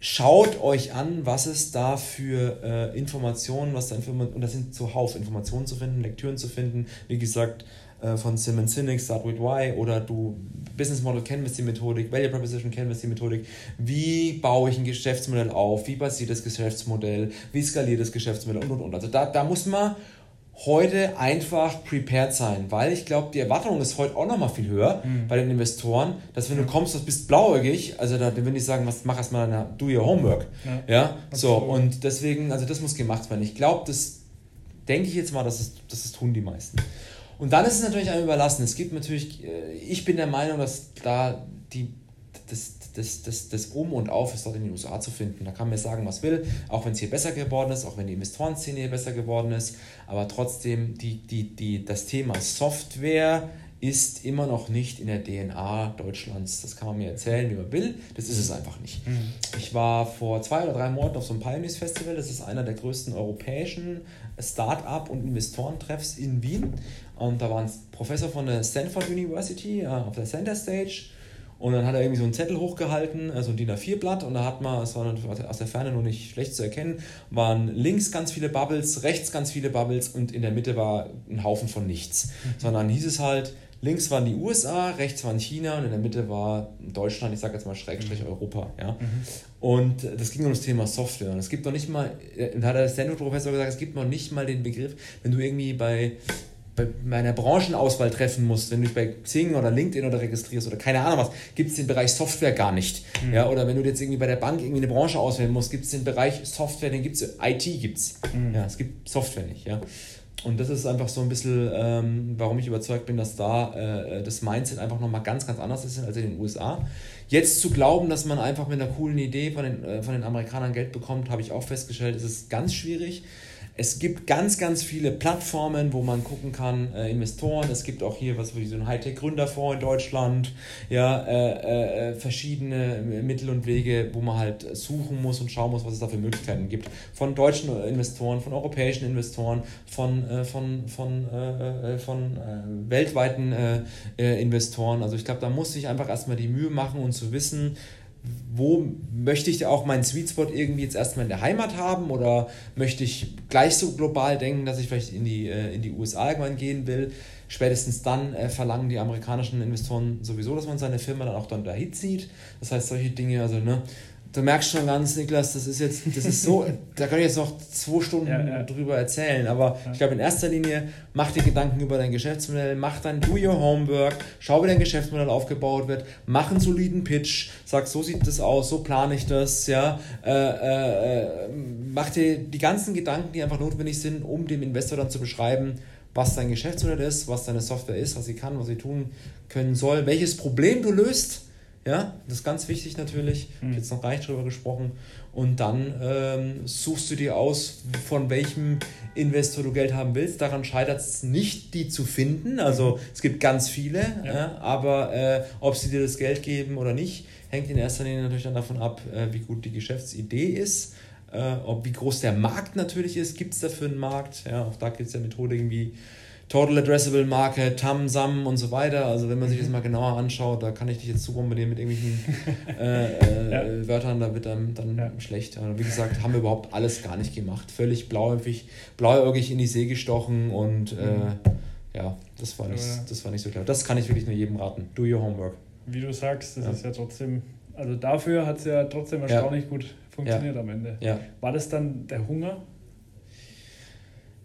schaut euch an, was es da für äh, Informationen, was da Informationen, und das sind zuhauf Informationen zu finden, Lektüren zu finden, wie gesagt, äh, von Simon Sinek, Start with Why oder du Business Model Canvas die Methodik, Value Proposition Canvas die Methodik. Wie baue ich ein Geschäftsmodell auf? Wie basiert das Geschäftsmodell? Wie skaliert das Geschäftsmodell? Und und und. Also da, da muss man heute einfach prepared sein, weil ich glaube, die Erwartung ist heute auch nochmal viel höher mhm. bei den Investoren, dass wenn du kommst, das bist blauäugig, also da will ich sagen, was mach erstmal eine, do your homework. Ja, ja? so und deswegen, also das muss gemacht werden. Ich glaube, das denke ich jetzt mal, dass es, dass es tun die meisten. Und dann ist es natürlich einem überlassen. Es gibt natürlich, äh, ich bin der Meinung, dass da die, das, das, das, das Um und Auf ist dort in den USA zu finden. Da kann man sagen, was will, auch wenn es hier besser geworden ist, auch wenn die Investorenszene hier besser geworden ist. Aber trotzdem, die, die, die, das Thema Software ist immer noch nicht in der DNA Deutschlands. Das kann man mir erzählen, wie man will. Das ist es einfach nicht. Mhm. Ich war vor zwei oder drei Monaten auf so einem Pioneers Festival. Das ist einer der größten europäischen Start-up- und Investorentreffs in Wien. Und da war ein Professor von der Stanford University äh, auf der Center Stage. Und dann hat er irgendwie so einen Zettel hochgehalten, also ein DIN A4-Blatt. Und da hat man, es war aus der Ferne nur nicht schlecht zu erkennen, waren links ganz viele Bubbles, rechts ganz viele Bubbles und in der Mitte war ein Haufen von nichts. Mhm. Sondern hieß es halt, links waren die USA, rechts waren China und in der Mitte war Deutschland, ich sage jetzt mal Schrägstrich mhm. Europa. Ja? Mhm. Und das ging um das Thema Software. Und es gibt noch nicht mal, äh, da hat der Stanford-Professor gesagt, es gibt noch nicht mal den Begriff, wenn du irgendwie bei bei meiner Branchenauswahl treffen musst, wenn du dich bei Xing oder LinkedIn oder registrierst oder keine Ahnung was, gibt es den Bereich Software gar nicht. Mhm. Ja, oder wenn du jetzt irgendwie bei der Bank irgendwie eine Branche auswählen musst, gibt es den Bereich Software, den gibt es, IT gibt es. Mhm. Ja, es gibt Software nicht. Ja. Und das ist einfach so ein bisschen, ähm, warum ich überzeugt bin, dass da äh, das Mindset einfach nochmal ganz, ganz anders ist als in den USA. Jetzt zu glauben, dass man einfach mit einer coolen Idee von den, äh, von den Amerikanern Geld bekommt, habe ich auch festgestellt, ist es ganz schwierig. Es gibt ganz, ganz viele Plattformen, wo man gucken kann, äh, Investoren. Es gibt auch hier was wie so ein Hightech-Gründerfonds in Deutschland. Ja, äh, äh, verschiedene Mittel und Wege, wo man halt suchen muss und schauen muss, was es da für Möglichkeiten gibt. Von deutschen Investoren, von europäischen Investoren, von, äh, von, von, äh, äh, von weltweiten Investoren. Also ich glaube, da muss ich einfach erstmal die Mühe machen und zu wissen, wo möchte ich auch meinen Sweet Spot irgendwie jetzt erstmal in der Heimat haben oder möchte ich gleich so global denken, dass ich vielleicht in die, äh, in die USA irgendwann gehen will. Spätestens dann äh, verlangen die amerikanischen Investoren sowieso, dass man seine Firma dann auch dann dahin zieht. Das heißt, solche Dinge, also ne, du merkst schon ganz, Niklas, das ist jetzt, das ist so, *laughs* da kann ich jetzt noch zwei Stunden ja, ja. drüber erzählen, aber ja. ich glaube, in erster Linie mach dir Gedanken über dein Geschäftsmodell, mach dann do your homework, schau, wie dein Geschäftsmodell aufgebaut wird, mach einen soliden Pitch, sag, so sieht das aus, so plane ich das, ja, äh, äh, mach dir die ganzen Gedanken, die einfach notwendig sind, um dem Investor dann zu beschreiben, was dein Geschäftsmodell ist, was deine Software ist, was sie kann, was sie tun können soll, welches Problem du löst ja, das ist ganz wichtig natürlich. Mhm. Ich habe jetzt noch gar nicht drüber gesprochen. Und dann ähm, suchst du dir aus, von welchem Investor du Geld haben willst. Daran scheitert es nicht, die zu finden. Also es gibt ganz viele, ja. Ja, aber äh, ob sie dir das Geld geben oder nicht, hängt in erster Linie natürlich dann davon ab, äh, wie gut die Geschäftsidee ist. Äh, ob wie groß der Markt natürlich ist, gibt es dafür einen Markt? Ja, auch da gibt es ja Methodiken wie Total Addressable Market, Tam, Sam und so weiter. Also wenn man sich das mhm. mal genauer anschaut, da kann ich dich jetzt zu bombardieren mit irgendwelchen äh, *laughs* äh, ja. Wörtern, da wird dann, dann ja. schlecht. Also wie gesagt, haben wir überhaupt alles gar nicht gemacht. Völlig blauäugig, blauäugig in die See gestochen und äh, mhm. ja, das war, nicht, das war nicht so klar. Das kann ich wirklich nur jedem raten. Do your homework. Wie du sagst, das ja. ist ja trotzdem, also dafür hat es ja trotzdem erstaunlich gut funktioniert am Ende. War das dann der Hunger?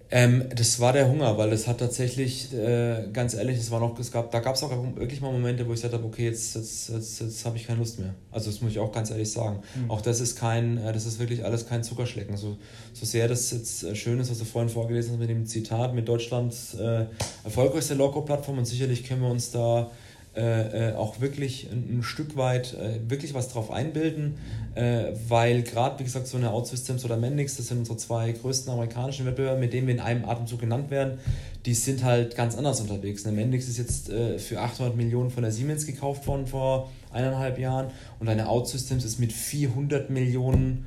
Ähm, das war der Hunger, weil es hat tatsächlich, äh, ganz ehrlich, es war noch, es gab, da gab es auch wirklich mal Momente, wo ich gesagt habe, okay, jetzt, jetzt, jetzt, jetzt habe ich keine Lust mehr. Also das muss ich auch ganz ehrlich sagen. Mhm. Auch das ist kein, äh, das ist wirklich alles kein Zuckerschlecken. So, so sehr das jetzt äh, schön ist, was du vorhin vorgelesen hast mit dem Zitat mit Deutschlands äh, erfolgreichste Loco-Plattform und sicherlich können wir uns da äh, äh, auch wirklich ein, ein Stück weit äh, wirklich was drauf einbilden, äh, weil gerade, wie gesagt, so eine OutSystems oder Mendix, das sind unsere zwei größten amerikanischen Wettbewerber, mit denen wir in einem Atemzug genannt werden, die sind halt ganz anders unterwegs. Eine Mendix ist jetzt äh, für 800 Millionen von der Siemens gekauft worden vor eineinhalb Jahren und eine OutSystems ist mit 400 Millionen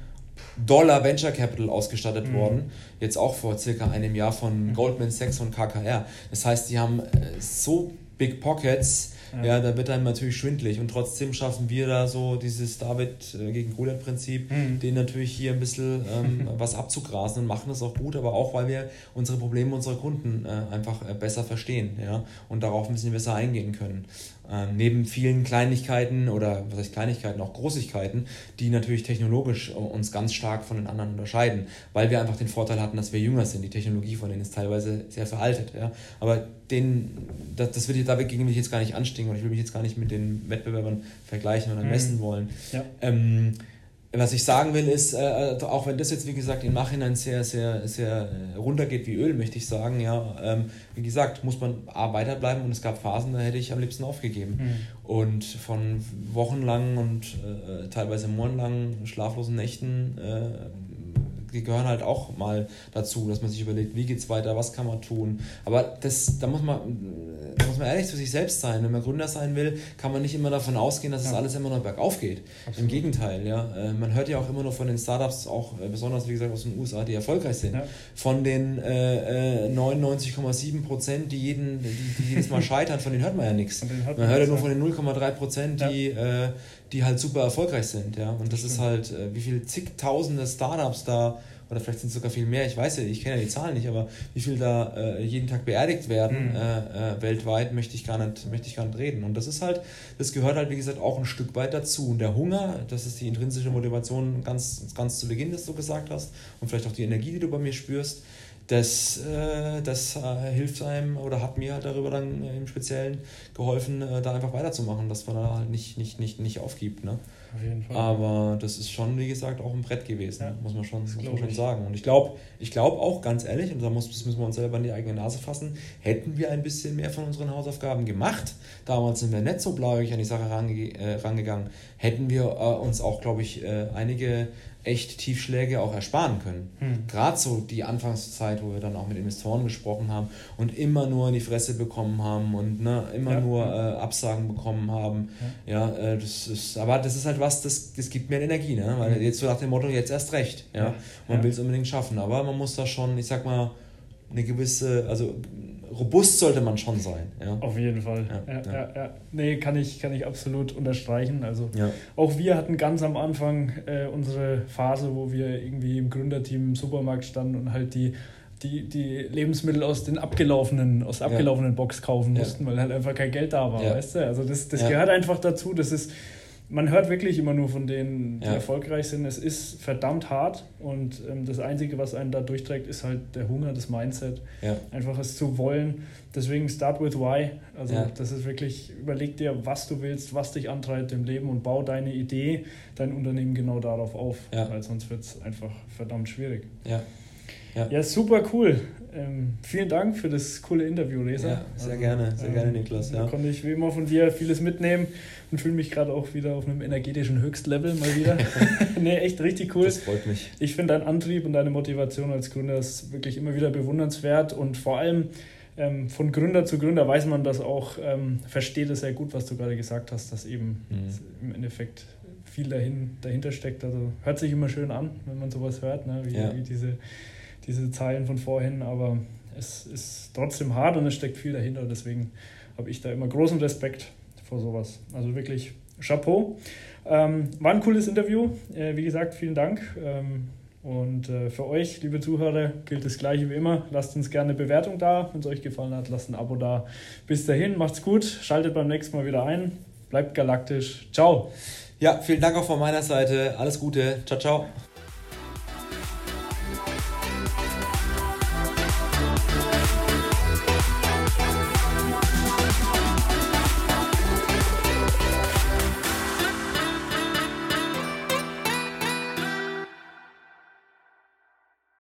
Dollar Venture Capital ausgestattet mhm. worden, jetzt auch vor circa einem Jahr von mhm. Goldman Sachs und KKR. Das heißt, die haben so Big Pockets, ja. ja, da wird einem natürlich schwindlig. Und trotzdem schaffen wir da so dieses David äh, gegen Goliath-Prinzip, mhm. den natürlich hier ein bisschen ähm, *laughs* was abzugrasen und machen das auch gut, aber auch, weil wir unsere Probleme unserer Kunden äh, einfach äh, besser verstehen ja, und darauf ein bisschen besser eingehen können. Ähm, neben vielen Kleinigkeiten oder was heißt Kleinigkeiten, auch Großigkeiten, die natürlich technologisch äh, uns ganz stark von den anderen unterscheiden, weil wir einfach den Vorteil hatten, dass wir jünger sind. Die Technologie von denen ist teilweise sehr veraltet. Ja? Aber den, das, das will ich, dagegen will ich jetzt gar nicht anstehen und ich will mich jetzt gar nicht mit den Wettbewerbern vergleichen oder mhm. messen wollen. Ja. Ähm, was ich sagen will, ist, äh, äh, auch wenn das jetzt, wie gesagt, im Nachhinein sehr, sehr, sehr äh, runtergeht wie Öl, möchte ich sagen, ja, ähm, wie gesagt, muss man A, weiterbleiben und es gab Phasen, da hätte ich am liebsten aufgegeben. Mhm. Und von wochenlangen und äh, teilweise monatelangen schlaflosen Nächten äh, die gehören halt auch mal dazu, dass man sich überlegt, wie geht es weiter, was kann man tun. Aber das, da muss man, da muss man ehrlich zu sich selbst sein. Wenn man Gründer sein will, kann man nicht immer davon ausgehen, dass es ja. alles immer nur bergauf geht. Absolut. Im Gegenteil, ja. Äh, man hört ja auch immer nur von den Startups, auch äh, besonders wie gesagt aus den USA, die erfolgreich sind. Ja. Von den äh, 99,7 äh, Prozent, die, jeden, die, die, jedes Mal *laughs* scheitern, von denen hört man ja nichts. Man hört ja nur von den 0,3 Prozent, die, äh, die halt super erfolgreich sind. Ja? Und das, das ist halt, äh, wie viele zigtausende Startups da oder vielleicht sind es sogar viel mehr, ich weiß ja, ich kenne ja die Zahlen nicht, aber wie viel da äh, jeden Tag beerdigt werden mhm. äh, äh, weltweit, möchte ich, gar nicht, möchte ich gar nicht reden. Und das ist halt, das gehört halt, wie gesagt, auch ein Stück weit dazu. Und der Hunger, das ist die intrinsische Motivation ganz, ganz zu Beginn, das du gesagt hast, und vielleicht auch die Energie, die du bei mir spürst, das, äh, das äh, hilft einem oder hat mir halt darüber dann im Speziellen geholfen, äh, da einfach weiterzumachen, dass man da halt nicht, nicht, nicht, nicht aufgibt. Ne? Auf jeden Fall. Aber das ist schon, wie gesagt, auch ein Brett gewesen, ja, muss man schon, muss man schon sagen. Und ich glaube ich glaub auch ganz ehrlich, und da muss, müssen wir uns selber in die eigene Nase fassen, hätten wir ein bisschen mehr von unseren Hausaufgaben gemacht, damals sind wir nicht so blauig an die Sache range, äh, rangegangen, hätten wir äh, uns auch, glaube ich, äh, einige echt Tiefschläge auch ersparen können. Hm. Gerade so die Anfangszeit, wo wir dann auch mit Investoren gesprochen haben und immer nur in die Fresse bekommen haben und ne, immer ja. nur äh, Absagen bekommen haben. Ja, ja äh, das ist, aber das ist halt was, das, das gibt mehr Energie, ne? Weil hm. jetzt so nach dem Motto, jetzt erst recht. Ja? ja. Man will es unbedingt schaffen. Aber man muss da schon, ich sag mal, eine gewisse, also robust sollte man schon sein. Ja. Auf jeden Fall. Ja, ja, ja. ja, Nee, kann ich, kann ich absolut unterstreichen. Also auch wir hatten ganz am Anfang äh, unsere Phase, wo wir irgendwie im Gründerteam im Supermarkt standen und halt die die, die Lebensmittel aus den abgelaufenen, aus der abgelaufenen Box kaufen mussten, weil halt einfach kein Geld da war, weißt du? Also das, das gehört einfach dazu. Das ist, man hört wirklich immer nur von denen, die ja. erfolgreich sind. Es ist verdammt hart und ähm, das Einzige, was einen da durchträgt, ist halt der Hunger, das Mindset. Ja. Einfach es zu wollen. Deswegen start with why. Also ja. das ist wirklich, überleg dir, was du willst, was dich antreibt im Leben und bau deine Idee, dein Unternehmen genau darauf auf. Weil sonst wird es einfach verdammt schwierig. Ja. Ja. ja, super cool. Ähm, vielen Dank für das coole Interview, Resa. Ja, sehr also, gerne, sehr ähm, gerne, Niklas. Ja. Da konnte ich wie immer von dir vieles mitnehmen und fühle mich gerade auch wieder auf einem energetischen Höchstlevel mal wieder. *laughs* nee, echt richtig cool. Das freut mich. Ich finde dein Antrieb und deine Motivation als Gründer ist wirklich immer wieder bewundernswert und vor allem ähm, von Gründer zu Gründer weiß man das auch, ähm, versteht es sehr gut, was du gerade gesagt hast, dass eben mhm. im Endeffekt viel dahin, dahinter steckt. Also hört sich immer schön an, wenn man sowas hört, ne? wie, ja. wie diese diese Zeilen von vorhin, aber es ist trotzdem hart und es steckt viel dahinter. Deswegen habe ich da immer großen Respekt vor sowas. Also wirklich Chapeau. Ähm, war ein cooles Interview. Äh, wie gesagt, vielen Dank. Ähm, und äh, für euch, liebe Zuhörer, gilt das Gleiche wie immer. Lasst uns gerne eine Bewertung da, wenn es euch gefallen hat. Lasst ein Abo da. Bis dahin, macht's gut. Schaltet beim nächsten Mal wieder ein. Bleibt galaktisch. Ciao. Ja, vielen Dank auch von meiner Seite. Alles Gute. Ciao, ciao.